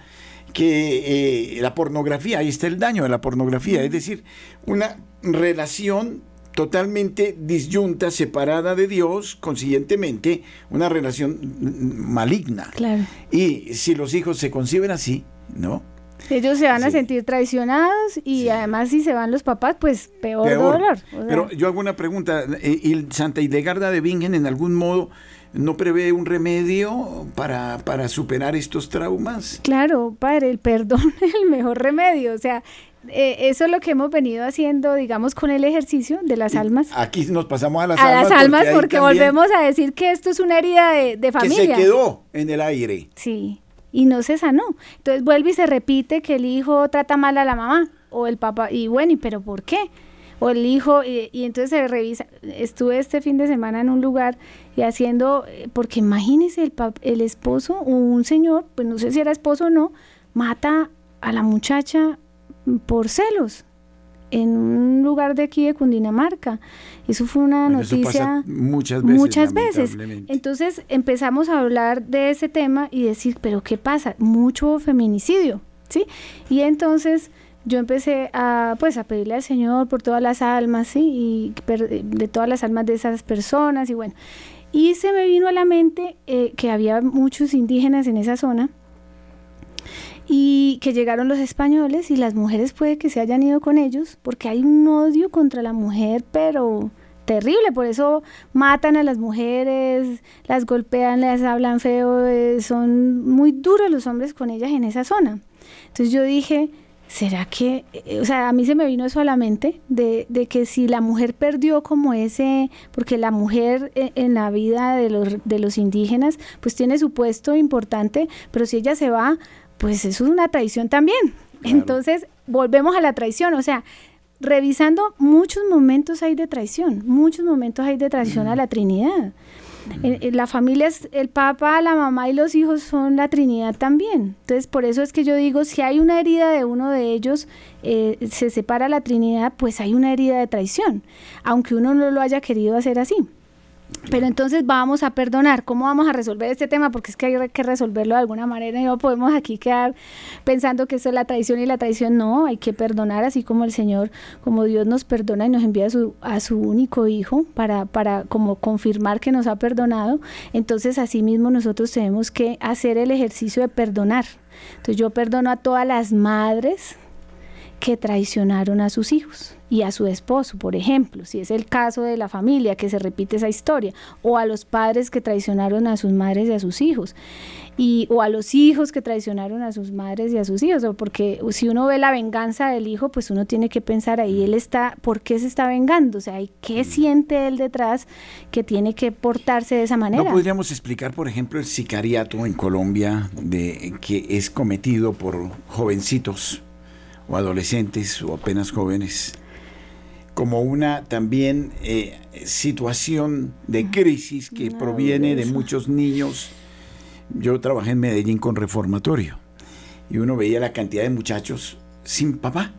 que eh, la pornografía, ahí está el daño de la pornografía, es decir, una relación totalmente disyunta, separada de Dios, consiguientemente una relación maligna. Claro. Y si los hijos se conciben así, ¿no? Ellos se van a sentir traicionados y además si se van los papás, pues peor, dolor. Pero yo hago una pregunta, eh, ¿y Santa Hildegarda de Bingen en algún modo no prevé un remedio para, para superar estos traumas? Claro, padre, el perdón es el mejor remedio. O sea, eh, eso es lo que hemos venido haciendo, digamos, con el ejercicio de las almas. Aquí nos pasamos a las almas. A las almas porque, volvemos a decir que esto es una herida de, de familia. Que se quedó en el aire. Sí, y no se sanó. Entonces vuelve y se repite que el hijo trata mal a la mamá o el papá. Y bueno, ¿y pero por qué? O el hijo, y, entonces se revisa. Estuve este fin de semana en un lugar y haciendo, eh, porque imagínese el, el esposo o un señor, pues no sé si era esposo o no, mata a la muchacha por celos. en un lugar de aquí de Cundinamarca. Eso fue una noticia muchas veces. Muchas veces. Entonces empezamos a hablar de ese tema y decir, pero ¿qué pasa? Mucho feminicidio, ¿sí? Y entonces yo empecé a pues a pedirle al Señor por todas las almas, ¿sí? Y de todas las almas de esas personas y bueno. Y se me vino a la mente eh, que había muchos indígenas en esa zona y que llegaron los españoles y las mujeres puede que se hayan ido con ellos porque hay un odio contra la mujer, pero terrible, por eso matan a las mujeres, las golpean, les hablan feo, eh, son muy duros los hombres con ellas en esa zona. Entonces yo dije, ¿será que, eh, o sea, a mí se me vino eso a la mente, de, de, que si la mujer perdió como ese, porque la mujer eh, en la vida de los, de los indígenas, pues tiene su puesto importante, pero si ella se va, pues eso es una traición también. Entonces, volvemos a la traición, o sea, revisando muchos momentos hay de traición, muchos momentos hay de traición a la Trinidad. La familia es el papá, la mamá y los hijos son la Trinidad también. Entonces, por eso es que yo digo, si hay una herida de uno de ellos, eh, se separa la Trinidad, pues hay una herida de traición, aunque uno no lo haya querido hacer así. Pero entonces vamos a perdonar. ¿Cómo vamos a resolver este tema? Porque es que hay que resolverlo de alguna manera y no podemos aquí quedar pensando que eso es la traición y la traición no, hay que perdonar así como el Señor, como Dios nos perdona y nos envía a su, a su único hijo para, para como confirmar que nos ha perdonado. Entonces así mismo nosotros tenemos que hacer el ejercicio de perdonar. Entonces yo perdono a todas las madres que traicionaron a sus hijos y a su esposo, por ejemplo, si es el caso de la familia que se repite esa historia, o a los padres que traicionaron a sus madres y a sus hijos, y, o a los hijos que traicionaron a sus madres y a sus hijos, porque si uno ve la venganza del hijo, pues uno tiene que pensar ahí, él está, ¿por qué se está vengando? O sea, ¿qué mm. siente él detrás que tiene que portarse de esa manera? ¿No podríamos explicar, por ejemplo, el sicariato en Colombia de, que es cometido por jovencitos? O adolescentes o apenas jóvenes como una también eh, situación de crisis que proviene de muchos niños. Yo trabajé en Medellín con reformatorio y uno veía la cantidad de muchachos sin papá.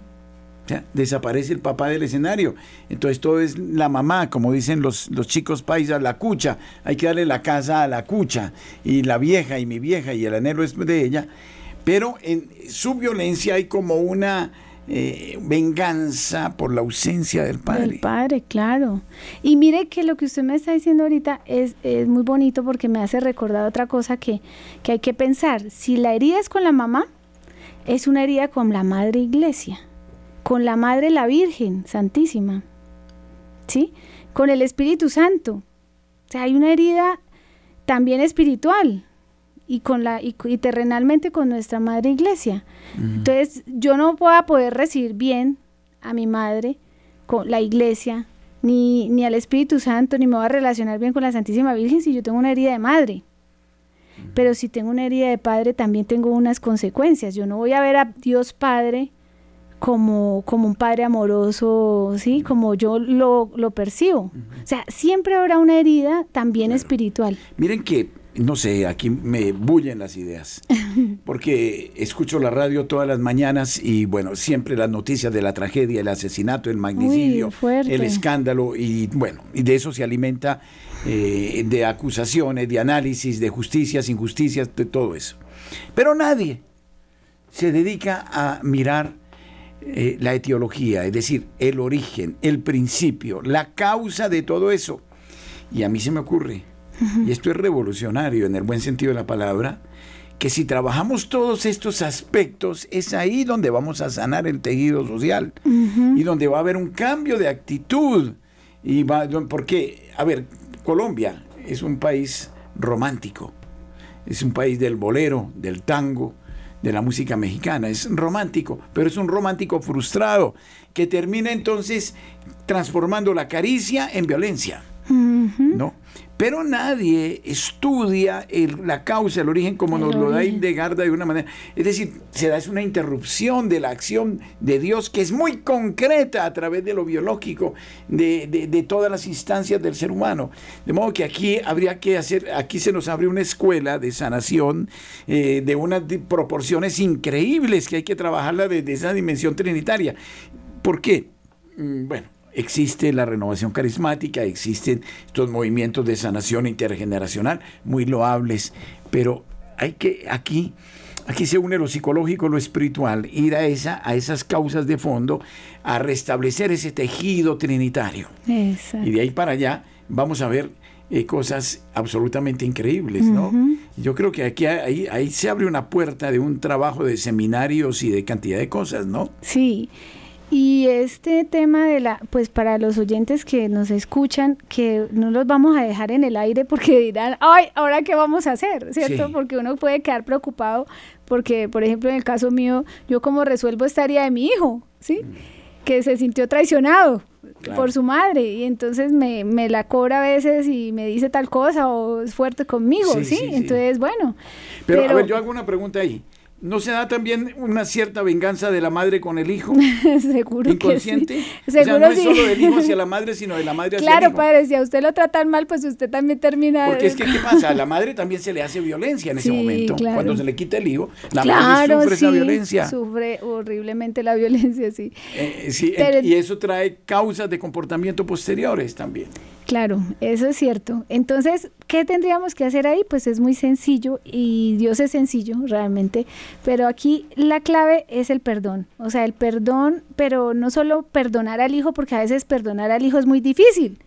O sea, desaparece el papá del escenario. Entonces todo es la mamá, como dicen los, los chicos paisas, la cucha. Hay que darle la casa a la cucha. Y la vieja y mi vieja y el anhelo es de ella pero en su violencia hay como una eh, venganza por la ausencia del padre. Del padre, claro. Y mire que lo que usted me está diciendo ahorita es, muy bonito porque me hace recordar otra cosa que, que hay que pensar. Si la herida es con la mamá, es una herida con la madre iglesia, con la madre la Virgen Santísima, ¿sí? Con el Espíritu Santo. O sea, hay una herida también espiritual y con la y, terrenalmente con nuestra madre iglesia. Entonces, yo no voy a poder recibir bien a mi madre con la iglesia ni, ni al Espíritu Santo, ni me voy a relacionar bien con la Santísima Virgen si yo tengo una herida de madre. Pero si tengo una herida de padre, también tengo unas consecuencias. Yo no voy a ver a Dios Padre como, como un padre amoroso, ¿sí? Como yo lo, lo percibo. O sea, siempre habrá una herida también espiritual. Miren que no sé, aquí me bullen las ideas, porque escucho la radio todas las mañanas y bueno, siempre las noticias de la tragedia, el asesinato, el magnicidio, el escándalo y bueno, y de eso se alimenta eh, de acusaciones, de análisis, de justicias, injusticias, de todo eso. Pero nadie se dedica a mirar eh, la etiología, es decir, el origen, el principio, la causa de todo eso. Y a mí se me ocurre, y esto es revolucionario en el buen sentido de la palabra, que si trabajamos todos estos aspectos, es ahí donde vamos a sanar el tejido social y donde va a haber un cambio de actitud. Y va, porque, a ver, Colombia es un país romántico, es un país del bolero, del tango, de la música mexicana, es romántico, pero es un romántico frustrado que termina entonces transformando la caricia en violencia. ¿No? Pero nadie estudia la causa, el origen, como nos lo da Indegarda de una manera. Es decir, se da es una interrupción de la acción de Dios que es muy concreta a través de lo biológico, de, todas las instancias del ser humano. De modo que aquí habría que hacer, aquí se nos abre una escuela de sanación eh, de unas proporciones increíbles que hay que trabajarla desde esa dimensión trinitaria. ¿Por qué? mm, bueno, existe la renovación carismática, existen estos movimientos de sanación intergeneracional muy loables, pero hay que aquí aquí se une lo psicológico, lo espiritual, ir a esa a esas causas de fondo a restablecer ese tejido trinitario. Y de ahí para allá vamos a ver eh, cosas absolutamente increíbles, ¿no? Yo creo que aquí ahí, ahí se abre una puerta de un trabajo de seminarios y de cantidad de cosas, ¿no? Sí. Y este tema de la, pues para los oyentes que nos escuchan, que no los vamos a dejar en el aire porque dirán, ay, ahora qué vamos a hacer, ¿cierto? Porque uno puede quedar preocupado porque, por ejemplo, en el caso mío, yo como resuelvo esta área de mi hijo, ¿sí? Mm. Que se sintió traicionado por su madre y entonces me, me, la cobra a veces y me dice tal cosa o es fuerte conmigo, ¿sí? entonces, bueno. pero, a ver, yo hago una pregunta ahí. ¿No se da también una cierta venganza de la madre con el hijo? Seguro ¿Inconsciente? que sí. Seguro o sea, no es solo del hijo hacia la madre, sino de la madre hacia claro, el hijo. Claro, padre, si a usted lo tratan mal, pues usted también termina... Porque es que, ¿qué pasa? A la madre también se le hace violencia en ese momento. Cuando se le quita el hijo, la madre sufre esa violencia. sufre horriblemente la violencia, sí. Eh, sí y eso trae causas de comportamiento posteriores también. Claro, eso es cierto. Entonces, ¿qué tendríamos que hacer ahí? Pues es muy sencillo y Dios es sencillo realmente, pero aquí la clave es el perdón. O sea, el perdón, pero no solo perdonar al hijo, porque a veces perdonar al hijo es muy difícil.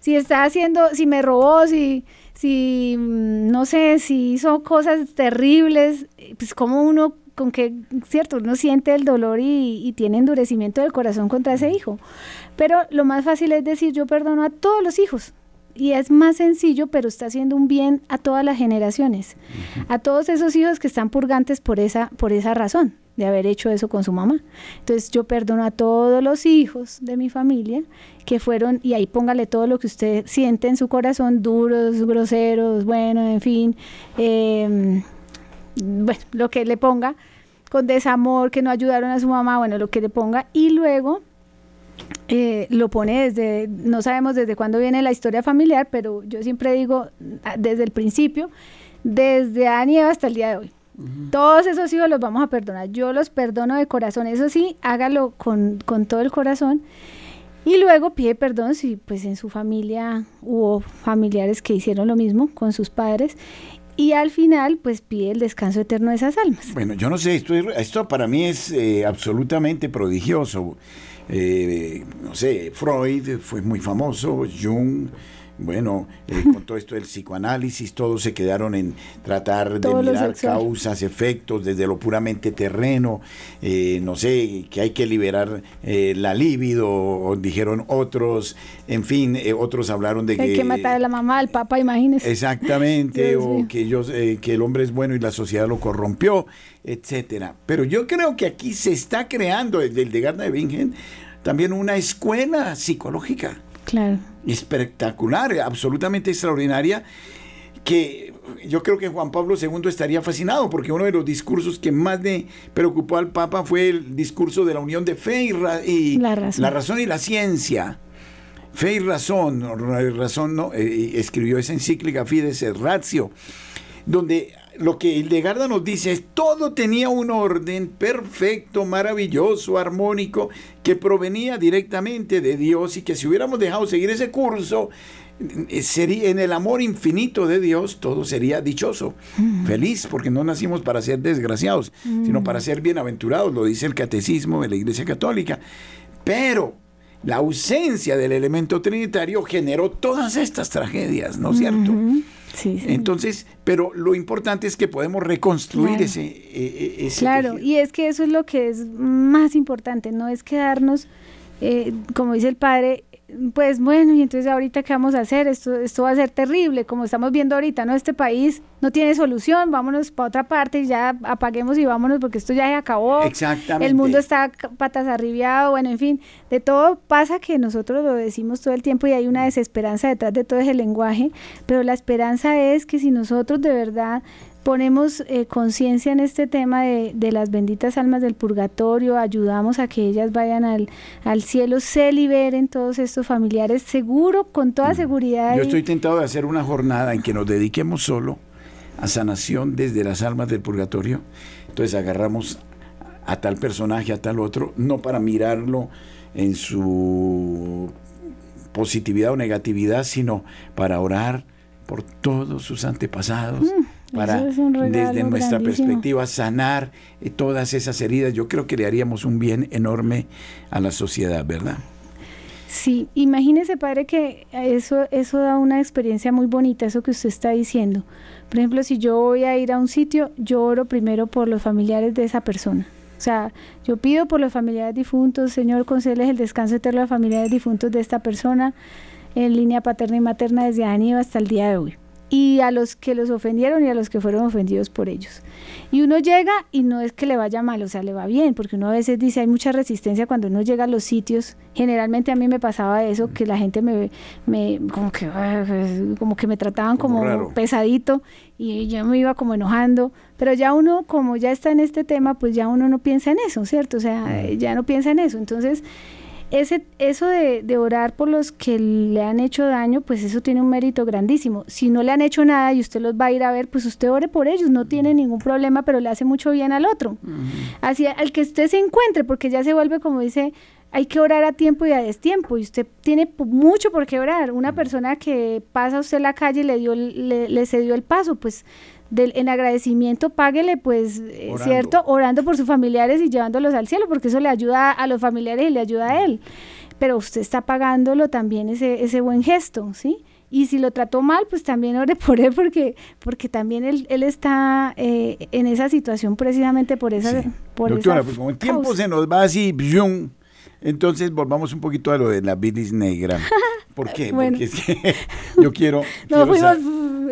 Si está haciendo, si me robó, si, si, mm, no sé, si hizo cosas terribles, pues como uno con que, cierto, uno siente el dolor y, y, tiene endurecimiento del corazón contra ese hijo. Pero lo más fácil es decir, yo perdono a todos los hijos. Y es más sencillo, pero está haciendo un bien a todas las generaciones, a todos esos hijos que están purgantes por esa, por esa razón de haber hecho eso con su mamá. Entonces yo perdono a todos los hijos de mi familia que fueron, y ahí póngale todo lo que usted siente en su corazón, duros, groseros, bueno, en fin, eh, bueno, lo que le ponga, con desamor, que no ayudaron a su mamá, bueno, lo que le ponga, y luego eh, lo pone desde, no sabemos desde cuándo viene la historia familiar, pero yo siempre digo ah, desde el principio, desde Anieva hasta el día de hoy. Todos esos hijos los vamos a perdonar. Yo los perdono de corazón. Eso sí, hágalo con, con todo el corazón. Y luego pide perdón si pues en su familia hubo familiares que hicieron lo mismo con sus padres y al final pues pide el descanso eterno de esas almas. Bueno, yo no sé, esto, esto para mí es eh, absolutamente prodigioso. Eh, no sé, Freud fue muy famoso, Jung, bueno, eh, con todo esto del psicoanálisis, todos se quedaron en tratar de mirar causas, efectos, desde lo puramente terreno, eh, no sé, que hay que liberar eh, la libido, dijeron otros, en fin, otros hablaron de que... Hay que matar a la mamá, al papá, imagínese. Exactamente, o que, ellos, que el hombre es bueno y la sociedad lo corrompió, etcétera. Pero yo creo que aquí se está creando, desde el de Gardner de Bingen, también una escuela psicológica. Claro. Espectacular, absolutamente extraordinaria, que yo creo que Juan Pablo II estaría fascinado, porque uno de los discursos que más le preocupó al Papa fue el discurso de la unión de fe y, la, razón. y la ciencia. Fe y razón, razón no, eh, escribió esa encíclica Fides et Ratio, donde lo que Hildegarda nos dice es todo tenía un orden perfecto, maravilloso, armónico, que provenía directamente de Dios y que si hubiéramos dejado seguir ese curso, eh, sería en el amor infinito de Dios todo sería dichoso, mm. feliz, porque no nacimos para ser desgraciados, sino para mm. ser bienaventurados, lo dice el catecismo de la Iglesia Católica. Pero la ausencia del elemento trinitario generó todas estas tragedias, ¿no es cierto? Entonces, pero lo importante es que podemos reconstruir ese, e, e, ese, Claro, y es que eso es lo que es más importante, no es quedarnos, eh, como dice el padre, pues bueno, y entonces ahorita qué vamos a hacer, esto, esto va a ser terrible, como estamos viendo ahorita, ¿no? Este país no tiene solución, vámonos para otra parte y ya apaguemos y vámonos porque esto ya se acabó. Exactamente. El mundo está patas arribiado, bueno, en fin, de todo pasa que nosotros lo decimos todo el tiempo y hay una desesperanza detrás de todo ese lenguaje, pero la esperanza es que si nosotros de verdad ponemos eh, conciencia en este tema de, de, las benditas almas del purgatorio, ayudamos a que ellas vayan al, al, cielo, se liberen todos estos familiares, seguro, con toda seguridad. Yo estoy tentado de hacer una jornada en que nos dediquemos solo a sanación desde las almas del purgatorio. Entonces agarramos a tal personaje, a tal otro, no para mirarlo en su positividad o negatividad, sino para orar por todos sus antepasados, mm, para desde nuestra perspectiva sanar eh, todas esas heridas. Yo creo que le haríamos un bien enorme a la sociedad, ¿verdad? Sí, imagínese, padre, que eso, eso da una experiencia muy bonita, eso que usted está diciendo. Por ejemplo, si yo voy a ir a un sitio, yo oro primero por los familiares de esa persona. O sea, yo pido por los familiares difuntos, Señor, concedes el descanso eterno a los familiares difuntos de esta persona en línea paterna y materna desde Aníbal hasta el día de hoy y a los que los ofendieron y a los que fueron ofendidos por ellos. Y uno llega y no es que le vaya mal, o sea, le va bien, porque uno a veces dice hay mucha resistencia cuando uno llega a los sitios. Generalmente a mí me pasaba eso, que la gente me, me como que como que me trataban como, pesadito y yo me iba como enojando, pero ya uno como ya está en este tema, pues ya uno no piensa en eso, ¿cierto? O sea, ya no piensa en eso. Entonces, ese, eso de, orar por los que le han hecho daño, pues eso tiene un mérito grandísimo. Si no le han hecho nada y usted los va a ir a ver, pues usted ore por ellos, no tiene ningún problema, pero le hace mucho bien al otro. Así, al que usted se encuentre, porque ya se vuelve como dice, hay que orar a tiempo y a destiempo, y usted tiene mucho por qué orar. Una persona que pasa a usted la calle y le, dio, le, le cedió el paso, pues en agradecimiento páguele, pues, eh, ¿cierto? Orando por sus familiares y llevándolos al cielo, porque eso le ayuda a los familiares y le ayuda a él. Pero usted está pagándolo también ese, ese buen gesto, ¿sí? Y si lo trató mal, pues también ore por él, porque, porque también él, él está eh, en esa situación precisamente por esa... Por Doctora, pues como el tiempo se nos va así, entonces volvamos un poquito a lo de la bilis negra. ¿Por qué? Porque es que yo quiero... No, fuimos...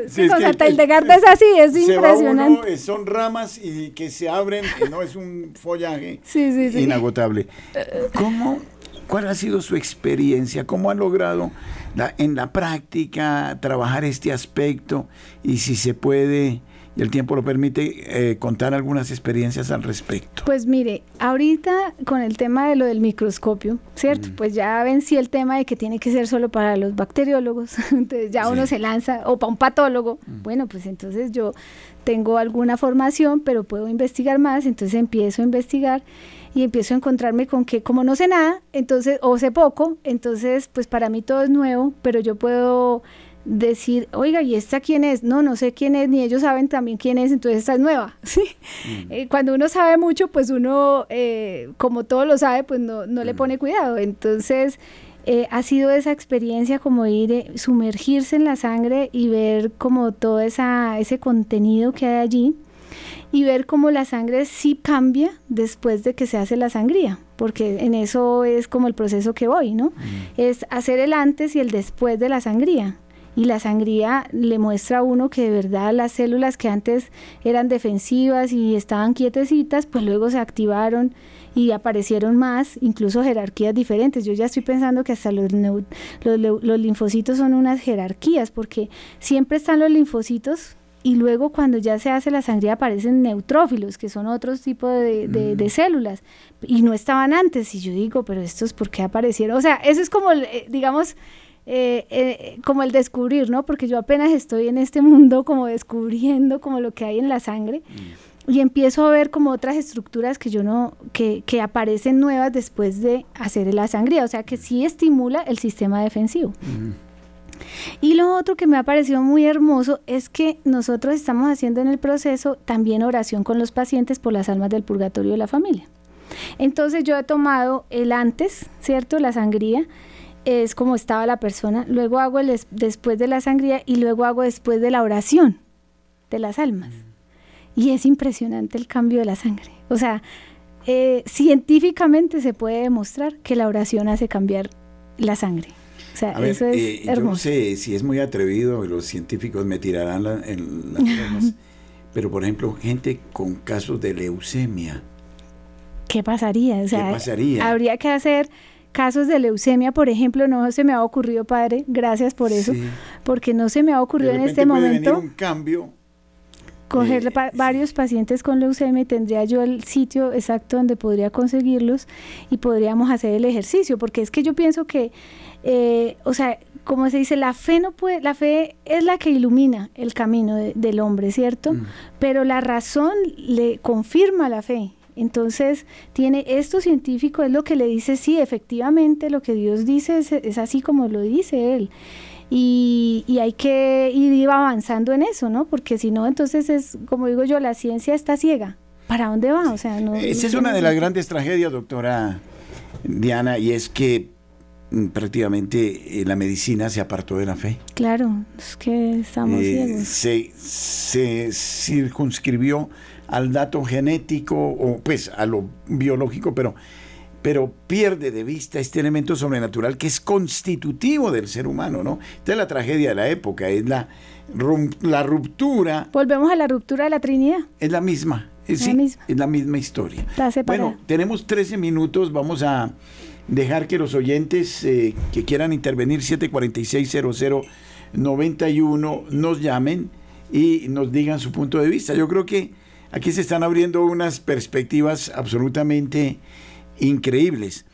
Sí, es que, el de es así, es impresionante. Eh, son ramas y que se abren, no es un follaje inagotable. ¿Cómo, ¿Cuál ha sido su experiencia? ¿Cómo ha logrado en la práctica trabajar este aspecto? Y si se puede y el tiempo lo permite eh, contar algunas experiencias al respecto. Pues mire, ahorita con el tema de lo del microscopio, ¿cierto? Mm. Pues ya vencí el tema de que tiene que ser solo para los bacteriólogos, entonces ya uno se lanza, o para un patólogo, mm. bueno, pues entonces yo tengo alguna formación, pero puedo investigar más, entonces empiezo a investigar y empiezo a encontrarme con que como no sé nada, entonces, o sé poco, entonces pues para mí todo es nuevo, pero yo puedo decir, oiga, ¿y esta quién es? No, no sé quién es, ni ellos saben también quién es, entonces esta es nueva. ¿sí? Mm. Eh, cuando uno sabe mucho, pues uno, eh, como todo lo sabe, pues no, no le mm. pone cuidado. Entonces, eh, ha sido esa experiencia como ir, sumergirse en la sangre y ver como todo esa, ese contenido que hay allí y ver cómo la sangre sí cambia después de que se hace la sangría, porque en eso es como el proceso que voy, ¿no? Mm. Es hacer el antes y el después de la sangría y la sangría le muestra a uno que de verdad las células que antes eran defensivas y estaban quietecitas, pues luego se activaron y aparecieron más, incluso jerarquías diferentes. Yo ya estoy pensando que hasta los, los, linfocitos son unas jerarquías, porque siempre están los linfocitos y luego cuando ya se hace la sangría aparecen neutrófilos, que son otros tipos de, de, mm. células, y no estaban antes. Y yo digo, pero estos, ¿por qué aparecieron? O sea, eso es como, eh, digamos, eh, eh, como el descubrir, ¿no? Porque yo apenas estoy en este mundo como descubriendo como lo que hay en la sangre mm. y empiezo a ver como otras estructuras que yo no, que, que, aparecen nuevas después de hacer la sangría, o sea que sí estimula el sistema defensivo. Mm. Y lo otro que me ha parecido muy hermoso es que nosotros estamos haciendo en el proceso también oración con los pacientes por las almas del purgatorio de la familia. Entonces yo he tomado el antes, ¿cierto? La sangría es como estaba la persona, luego hago el después de la sangría y luego hago después de la oración de las almas. Y es impresionante el cambio de la sangre. O sea, eh, científicamente se puede demostrar que la oración hace cambiar la sangre. O sea, eso es eh, hermoso. Yo no sé si es muy atrevido, los científicos me tirarán en las pero por ejemplo, gente con casos de leucemia. ¿Qué pasaría? O sea, ¿Qué pasaría? Habría que hacer casos de leucemia, por ejemplo, no se me ha ocurrido, padre, gracias por eso, porque no se me ha ocurrido en este momento. un cambio. Coger eh, varios pacientes con leucemia y tendría yo el sitio exacto donde podría conseguirlos y podríamos hacer el ejercicio, porque es que yo pienso que, eh, o sea, como se dice, la fe no puede, la fe es la que ilumina el camino del hombre, ¿cierto? Mm. Pero la razón le confirma la fe. Entonces, tiene esto científico, es lo que le dice, sí, efectivamente, lo que Dios dice es, así como lo dice Él. Y, y, hay que ir avanzando en eso, ¿no? Porque si no, entonces es, como digo yo, la ciencia está ciega. ¿Para dónde va? O sea, no, Esa es una de las grandes tragedias, doctora Diana, y es que mm, prácticamente eh, la medicina se apartó de la fe. Claro, es que estamos eh, Se, se circunscribió al dato genético o pues a lo biológico, pero, pero pierde de vista este elemento sobrenatural que es constitutivo del ser humano, ¿no? Esta es la tragedia de la época, es la, la ruptura. Volvemos a la ruptura de la Trinidad. Es la misma, es, la, misma. es la misma historia. bueno, tenemos 13 minutos, vamos a dejar que los oyentes eh, que quieran intervenir 746-0091 nos llamen y nos digan su punto de vista. Yo creo que Aquí se están abriendo unas perspectivas absolutamente increíbles.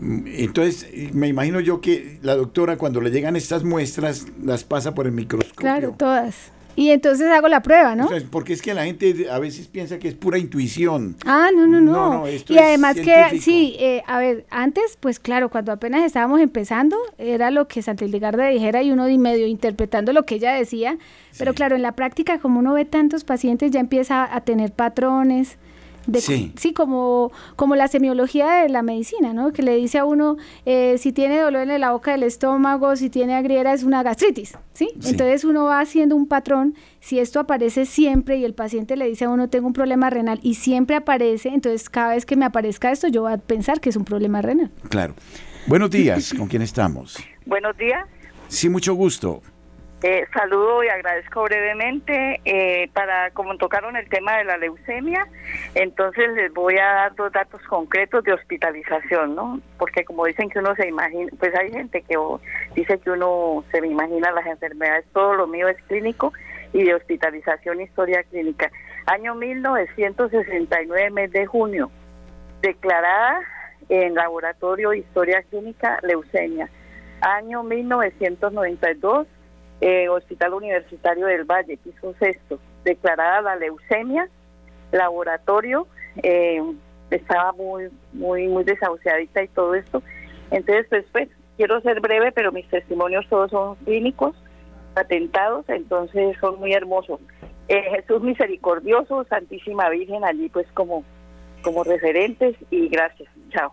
Entonces, me imagino yo que la doctora cuando le llegan estas muestras las pasa por el microscopio. Claro, todas. Y entonces hago la prueba, ¿no? porque es que la gente a veces piensa que es pura intuición. Ah, no, no, no. y además que, sí, eh, a ver, antes, pues claro, cuando apenas estábamos empezando, era lo que Santa Hildegarda dijera y uno de medio interpretando lo que ella decía. Pero claro, en la práctica, como uno ve tantos pacientes, ya empieza a tener patrones sí. sí, como, como la semiología de la medicina, ¿no? Que le dice a uno, eh, si tiene dolor en la boca del estómago, si tiene agriera, es una gastritis, ¿sí? Entonces uno va haciendo un patrón, si esto aparece siempre y el paciente le dice a uno, tengo un problema renal y siempre aparece, entonces cada vez que me aparezca esto, yo voy a pensar que es un problema renal. Claro. Buenos días, ¿con quién estamos? Buenos días. Sí, mucho gusto. Eh, saludo y agradezco brevemente eh, para como tocaron el tema de la leucemia, entonces les voy a dar dos datos concretos de hospitalización, ¿no? Porque como dicen que uno se imagina, pues hay gente que dice que uno se imagina las enfermedades, todo lo mío es clínico y de hospitalización historia clínica. Año 1969, mes de junio, declarada en laboratorio historia clínica leucemia. Año 1992 eh, Hospital Universitario del Valle, piso sexto, declarada la leucemia, laboratorio, eh, estaba muy, muy, muy desahuciadita y todo esto. Entonces, pues, pues, quiero ser breve, pero mis testimonios todos son clínicos, patentados, entonces son muy hermosos. Eh, Jesús misericordioso, Santísima Virgen, allí pues como, como referentes y gracias. Chao.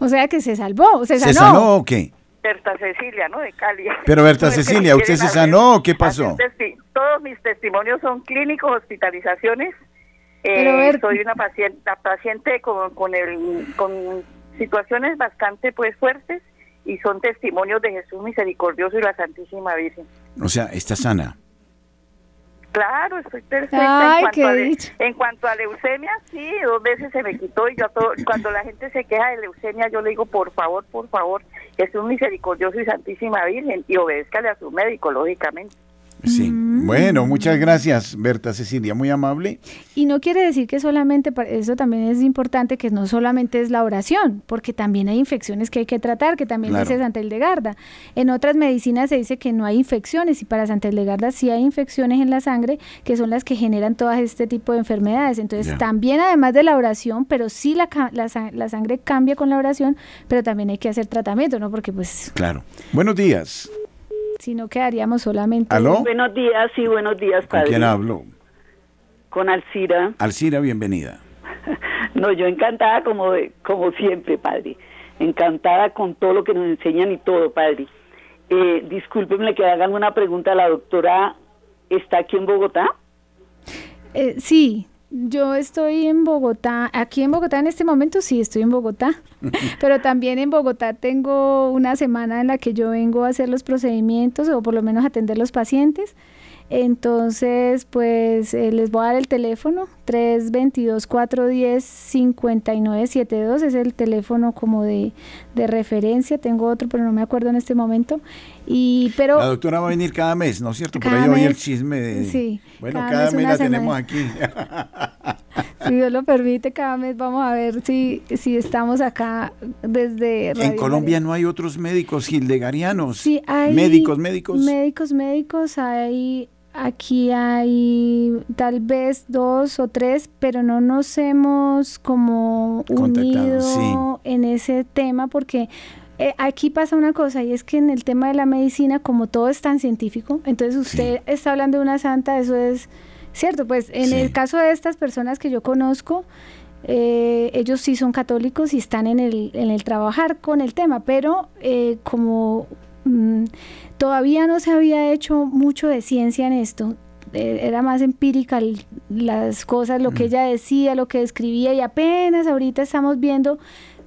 O sea que se salvó, se sanó. ¿Se sanó o qué? Berta Cecilia, ¿no? De Cali. Pero Berta Cecilia, ¿usted se sanó qué pasó? Todos mis testimonios son clínicos, hospitalizaciones. Eh, soy una paciente, paciente con, con, el, con situaciones bastante pues fuertes y son testimonios de Jesús misericordioso y la Santísima Virgen. O sea, está sana. Claro, estoy perfecta. en, cuanto a en, cuanto a leucemia, sí, dos veces se me quitó y yo todo, cuando la gente se queja de leucemia, yo le digo, por favor, por favor, es un misericordioso y santísima Virgen y obedézcale a su médico, lógicamente. Sí. Mm. Bueno, muchas gracias, Berta Cecilia, muy amable. Y no quiere decir que solamente, eso también es importante, que no solamente es la oración, porque también hay infecciones que hay que tratar, que también dice Santa Hildegarda. En otras medicinas se dice que no hay infecciones, y para Santa Hildegarda sí hay infecciones en la sangre, que son las que generan todo este tipo de enfermedades. Entonces, también además de la oración, pero sí la, la, la sangre cambia con la oración, pero también hay que hacer tratamiento, ¿no? Porque pues... Claro. Buenos días si no quedaríamos solamente. ¿Aló? Buenos días, sí, buenos días, padre. ¿Con quién hablo? Con Alcira. Alcira, bienvenida. no, yo encantada como, como siempre, padre. Encantada con todo lo que nos enseñan y todo, padre. Eh, discúlpeme que hagan una pregunta. ¿La doctora está aquí en Bogotá? Eh, sí, yo estoy en Bogotá, aquí en Bogotá en este momento sí estoy en Bogotá, pero también en Bogotá tengo una semana en la que yo vengo a hacer los procedimientos o por lo menos atender los pacientes. Entonces, pues eh, les voy a dar el teléfono, 322-410-5972, es el teléfono como de, de, referencia, tengo otro, pero no me acuerdo en este momento. Y, pero, la doctora va a venir cada mes, ¿no es cierto? Por ahí el chisme de... Sí. Bueno, cada, mes, la tenemos aquí. si Dios lo permite, cada mes vamos a ver si, si estamos acá desde... en Colombia no hay otros médicos hildegarianos. Sí, hay... Médicos, médicos. Médicos, médicos, hay aquí hay tal vez dos o tres, pero no nos hemos como unido en ese tema porque eh, aquí pasa una cosa y es que en el tema de la medicina, como todo es tan científico, entonces usted está hablando de una santa, eso es cierto, pues en el caso de estas personas que yo conozco, eh, ellos sí son católicos y están en el, en el trabajar con el tema, pero eh, como mm, todavía no se había hecho mucho de ciencia en esto, eh, era más empírica las cosas, lo que ella decía, lo que escribía y apenas ahorita estamos viendo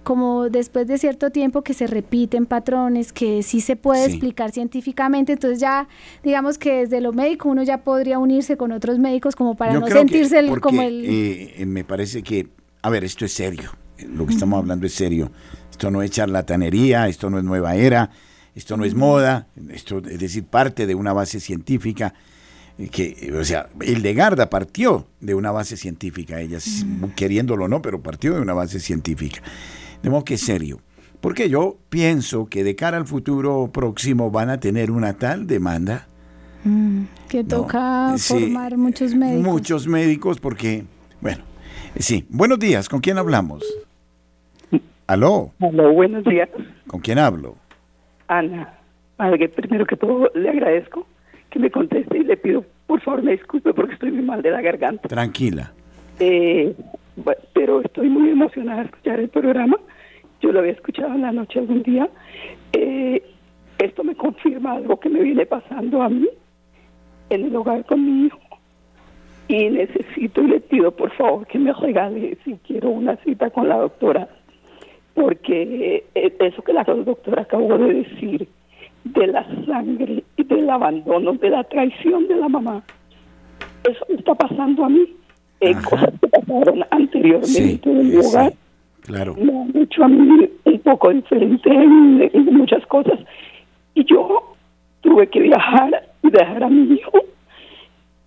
como después de cierto tiempo que se repiten patrones, que sí se puede explicar científicamente, entonces ya digamos que desde lo médico uno ya podría unirse con otros médicos como para no sentirse como el... me parece que a ver, esto es serio, lo que estamos hablando es serio. Esto no es charlatanería, esto no es nueva era, esto no es moda, esto es decir, parte de una base científica eh, que, o sea, Garda partió de una base científica, ella queriéndolo o no, pero partió de una base científica. De modo que es serio. Porque yo pienso que de cara al futuro próximo van a tener una tal demanda. Mm, que toca formar muchos médicos. Muchos médicos porque, bueno, Sí, buenos días, ¿con quién hablamos? ¿Aló? Aló, buenos días. ¿Con quién hablo? Ana. Madre, primero que todo le agradezco que me conteste y le pido, por favor, me disculpe porque estoy muy mal de la garganta. Tranquila. Eh, pero estoy muy emocionada de escuchar el programa. Yo lo había escuchado en la noche algún día. Eh, esto me confirma algo que me viene pasando a mí en el hogar con mi hijo y necesito y le pido por favor que me regale si quiero una cita con la doctora, porque eh, eso que la doctora acabó de decir, de la sangre y del abandono, de la traición de la mamá, eso me está pasando a mí. Eh, cosas que pasaron anteriormente en mi hogar. claro. Me han hecho a mí un poco diferente en muchas cosas. Y yo tuve que viajar y dejar a mi hijo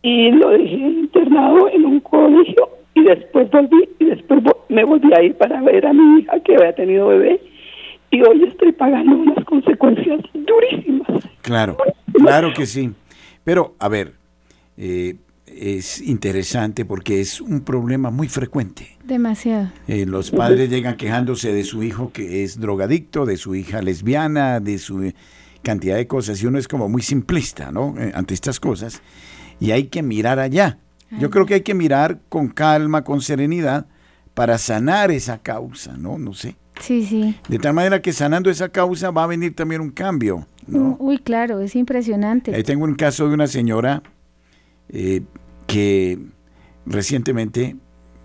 y lo dejé internado en un colegio y después volví y después me volví a ir para ver a mi hija que había tenido bebé y hoy estoy pagando unas consecuencias durísimas. Claro, claro que sí. Pero, a ver, eh, es interesante porque es un problema muy frecuente. Demasiado. Eh, los padres llegan quejándose de su hijo que es drogadicto, de su hija lesbiana, de su cantidad de cosas, y uno es como muy simplista, ¿no? Eh, ante estas cosas y hay que mirar allá. Yo creo que hay que mirar con calma, con serenidad, para sanar esa causa, ¿no? No sé. Sí, sí. De tal manera que sanando esa causa va a venir también un cambio. ¿no? Uy, claro, es impresionante. Ahí tengo un caso de una señora eh, que recientemente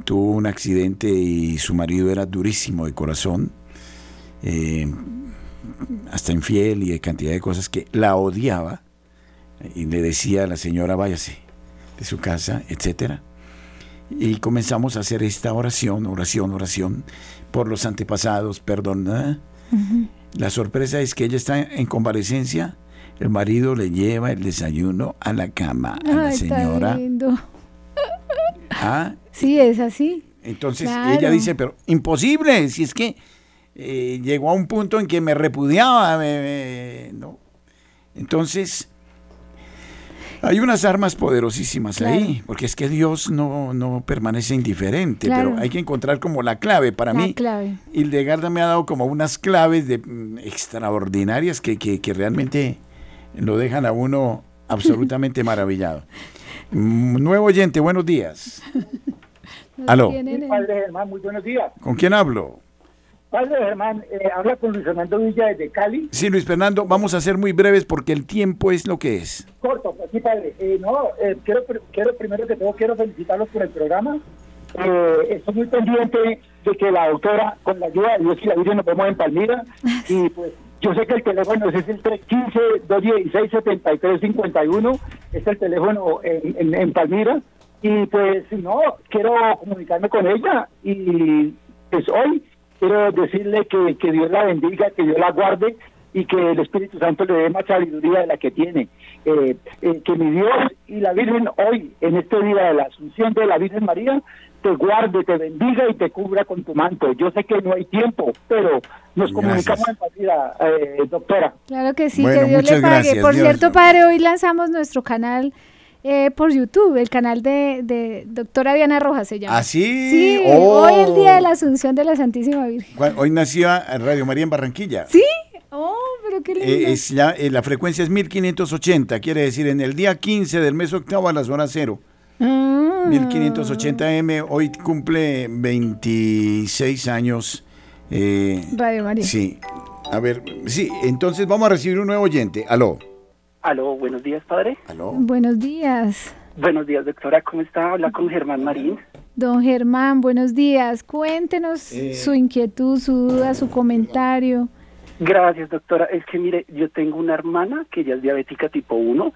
tuvo un accidente y su marido era durísimo de corazón, eh, hasta infiel y de cantidad de cosas que la odiaba y le decía a la señora váyase de su casa, etcétera. Y comenzamos a hacer esta oración, oración, oración por los antepasados, perdón. La sorpresa es que ella está en convalecencia, el marido le lleva el desayuno a la cama a la señora. ¿Ah? Sí, es así. Entonces ella dice, pero imposible, si es que eh, llegó a un punto en que me repudiaba. ¿no? Entonces, hay unas armas poderosísimas ahí, porque es que Dios no, no permanece indiferente, pero hay que encontrar como la clave. Para la mí, clave. Hildegarda me ha dado como unas claves de, mm, extraordinarias que, que, realmente lo dejan a uno absolutamente maravillado. Mm, nuevo oyente, buenos días. Aló. muy buenos días. ¿Con quién hablo? Padre Germán, eh, habla con Luis Fernando Villa desde Cali. Sí, Luis Fernando, vamos a ser muy breves porque el tiempo es lo que es. Corto, pues sí, padre. Eh, no, eh, quiero, quiero primero que todo, quiero felicitarlos por el programa. estoy muy pendiente de que la doctora, con la ayuda de Dios y la Virgen, nos vemos en Palmira. Y pues yo sé que el teléfono es el 315-216-7351, es el teléfono en, en, en Palmira. Y pues si no, quiero comunicarme con ella y pues hoy quiero decirle que, que Dios la bendiga, que Dios la guarde y que el Espíritu Santo le dé más sabiduría de la que tiene. Eh, eh, que mi Dios y la Virgen hoy, en este día de la Asunción de la Virgen María, te guarde, te bendiga y te cubra con tu manto. Yo sé que no hay tiempo, pero nos comunicamos en partida, eh, doctora. Claro que sí, que Dios le pague. Por cierto, padre, hoy lanzamos nuestro canal eh, por YouTube, el canal de, de doctora Diana Rojas se llama. ¿Ah, sí? Sí, Oh. hoy el día de la Asunción de la Santísima Virgen. Hoy nació Radio María en Barranquilla. ¿Sí? Oh, pero qué lindo. Eh, es ya, eh, la frecuencia es 1580, quiere decir en el día 15 del mes octavo a las horas cero. Ah. 1580M, hoy cumple 26 años. eh, Radio María. sí, a ver, sí, entonces vamos a recibir un nuevo oyente. Aló, Aló, buenos días, padre. aló. Buenos días. Buenos días, doctora. ¿Cómo está? Habla con Germán Marín. Don Germán, buenos días. Cuéntenos Eh. su inquietud, su duda, su comentario. Gracias, doctora. Es que mire, yo tengo una hermana que ya es diabética tipo 1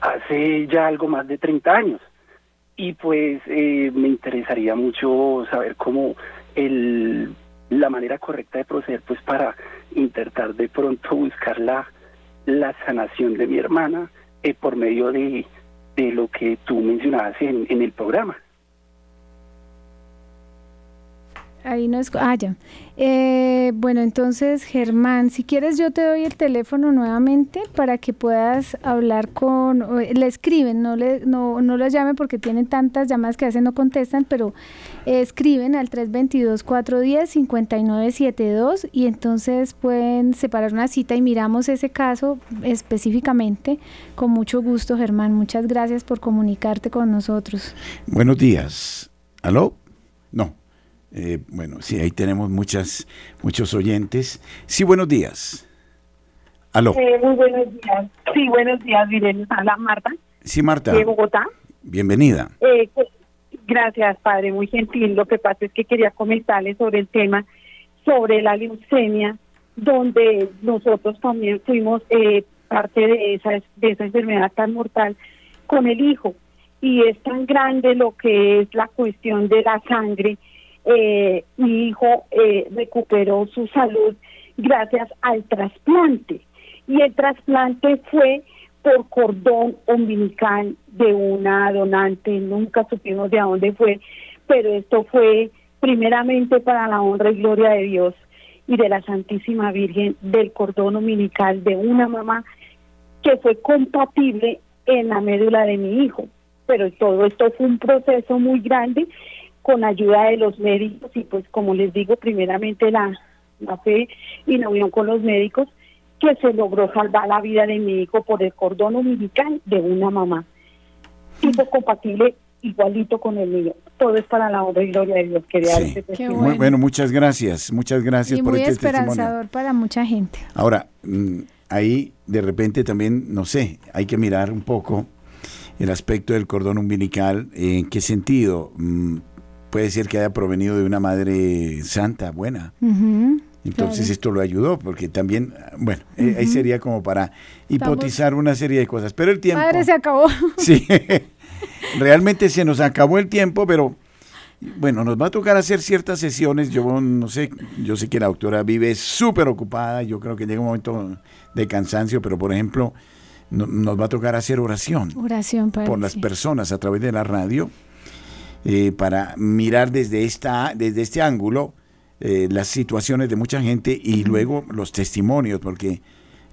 hace ya algo más de 30 años. Y pues eh, me interesaría mucho saber cómo el, la manera correcta de proceder pues para intentar de pronto buscar la, la sanación de mi hermana eh, por medio de, de lo que tú mencionabas en, en el programa. Ahí no es. Ah, ya. Eh, bueno, entonces, Germán, si quieres, yo te doy el teléfono nuevamente para que puedas hablar con. Le escriben, no le no, no los llame porque tienen tantas llamadas que veces no contestan, pero eh, escriben al 322-410-5972 y entonces pueden separar una cita y miramos ese caso específicamente. Con mucho gusto, Germán. Muchas gracias por comunicarte con nosotros. Buenos días. ¿Aló? No. Eh, bueno, sí, ahí tenemos muchas, muchos oyentes. Sí, buenos días. Aló. Eh, muy buenos días. Sí, buenos días, Irene. Habla Marta, Sí, Marta. de Bogotá. Bienvenida. Eh, pues, gracias, padre, muy gentil. Lo que pasa es que quería comentarle sobre el tema, sobre la leucemia, donde nosotros también fuimos eh, parte de esa, de esa enfermedad tan mortal con el hijo. Y es tan grande lo que es la cuestión de la sangre. Eh, mi hijo eh, recuperó su salud gracias al trasplante. Y el trasplante fue por cordón umbilical de una donante, nunca supimos de dónde fue, pero esto fue primeramente para la honra y gloria de Dios y de la Santísima Virgen del cordón umbilical de una mamá que fue compatible en la médula de mi hijo. Pero todo esto fue un proceso muy grande con ayuda de los médicos y pues como les digo, primeramente la, la fe y la unión con los médicos que se logró salvar la vida de mi hijo por el cordón umbilical de una mamá. Tipo compatible igualito con el mío. Todo es para la honra y gloria de Dios. Quería Sí. este bueno, muchas gracias. Muchas gracias y por muy este testimonio. esperanzador para mucha gente. Ahora, mm, ahí de repente también, no sé, hay que mirar un poco el aspecto del cordón umbilical. ¿En qué sentido? Puede ser que haya provenido de una madre santa, buena. Entonces claro. esto lo ayudó, porque también, bueno, eh, ahí sería como para hipotizar una serie de cosas. Pero el tiempo... Padre, se acabó. Sí, realmente se nos acabó el tiempo, pero bueno, nos va a tocar hacer ciertas sesiones. Yo no sé, yo sé que la doctora vive súper ocupada. Yo creo que llega un momento de cansancio, pero por ejemplo, no- nos va a tocar hacer oración Oración, Padre. por las sí. personas a través de la radio eh, para mirar desde esta desde este ángulo eh, las situaciones de mucha gente y luego los testimonios porque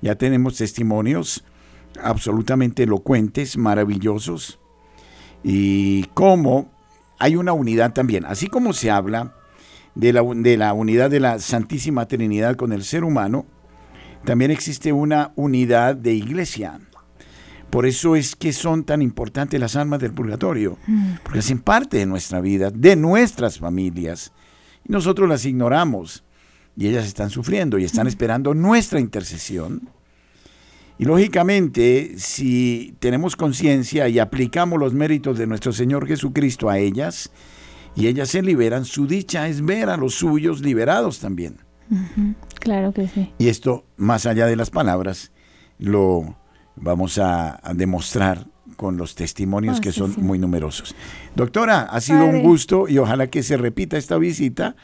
ya tenemos testimonios absolutamente elocuentes maravillosos y cómo hay una unidad también. Así como se habla de la, de la unidad de la Santísima Trinidad con el ser humano también existe una unidad de iglesia por eso es que son tan importantes las almas del purgatorio, porque hacen parte de nuestra vida, de nuestras familias. Y nosotros las ignoramos y ellas están sufriendo y están esperando nuestra intercesión. Y lógicamente, si tenemos conciencia y aplicamos los méritos de nuestro Señor Jesucristo a ellas, y ellas se liberan, su dicha es ver a los suyos liberados también. Claro que sí. Y esto, más allá de las palabras, lo vamos a, a demostrar con los testimonios Ah, que sí, son sí. muy numerosos. Doctora, ha sido Padre. un gusto y ojalá que se repita esta visita.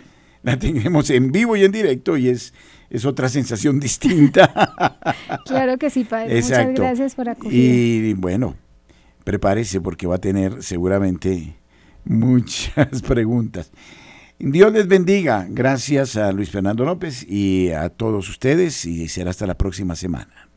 La tengamos en vivo y en directo y es, es otra sensación distinta. Claro que sí, Padre. Exacto. Muchas gracias por acudir. Y bueno, prepárese porque va a tener seguramente muchas preguntas. Dios les bendiga. Gracias a Luis Fernando López y a todos ustedes y será hasta la próxima semana.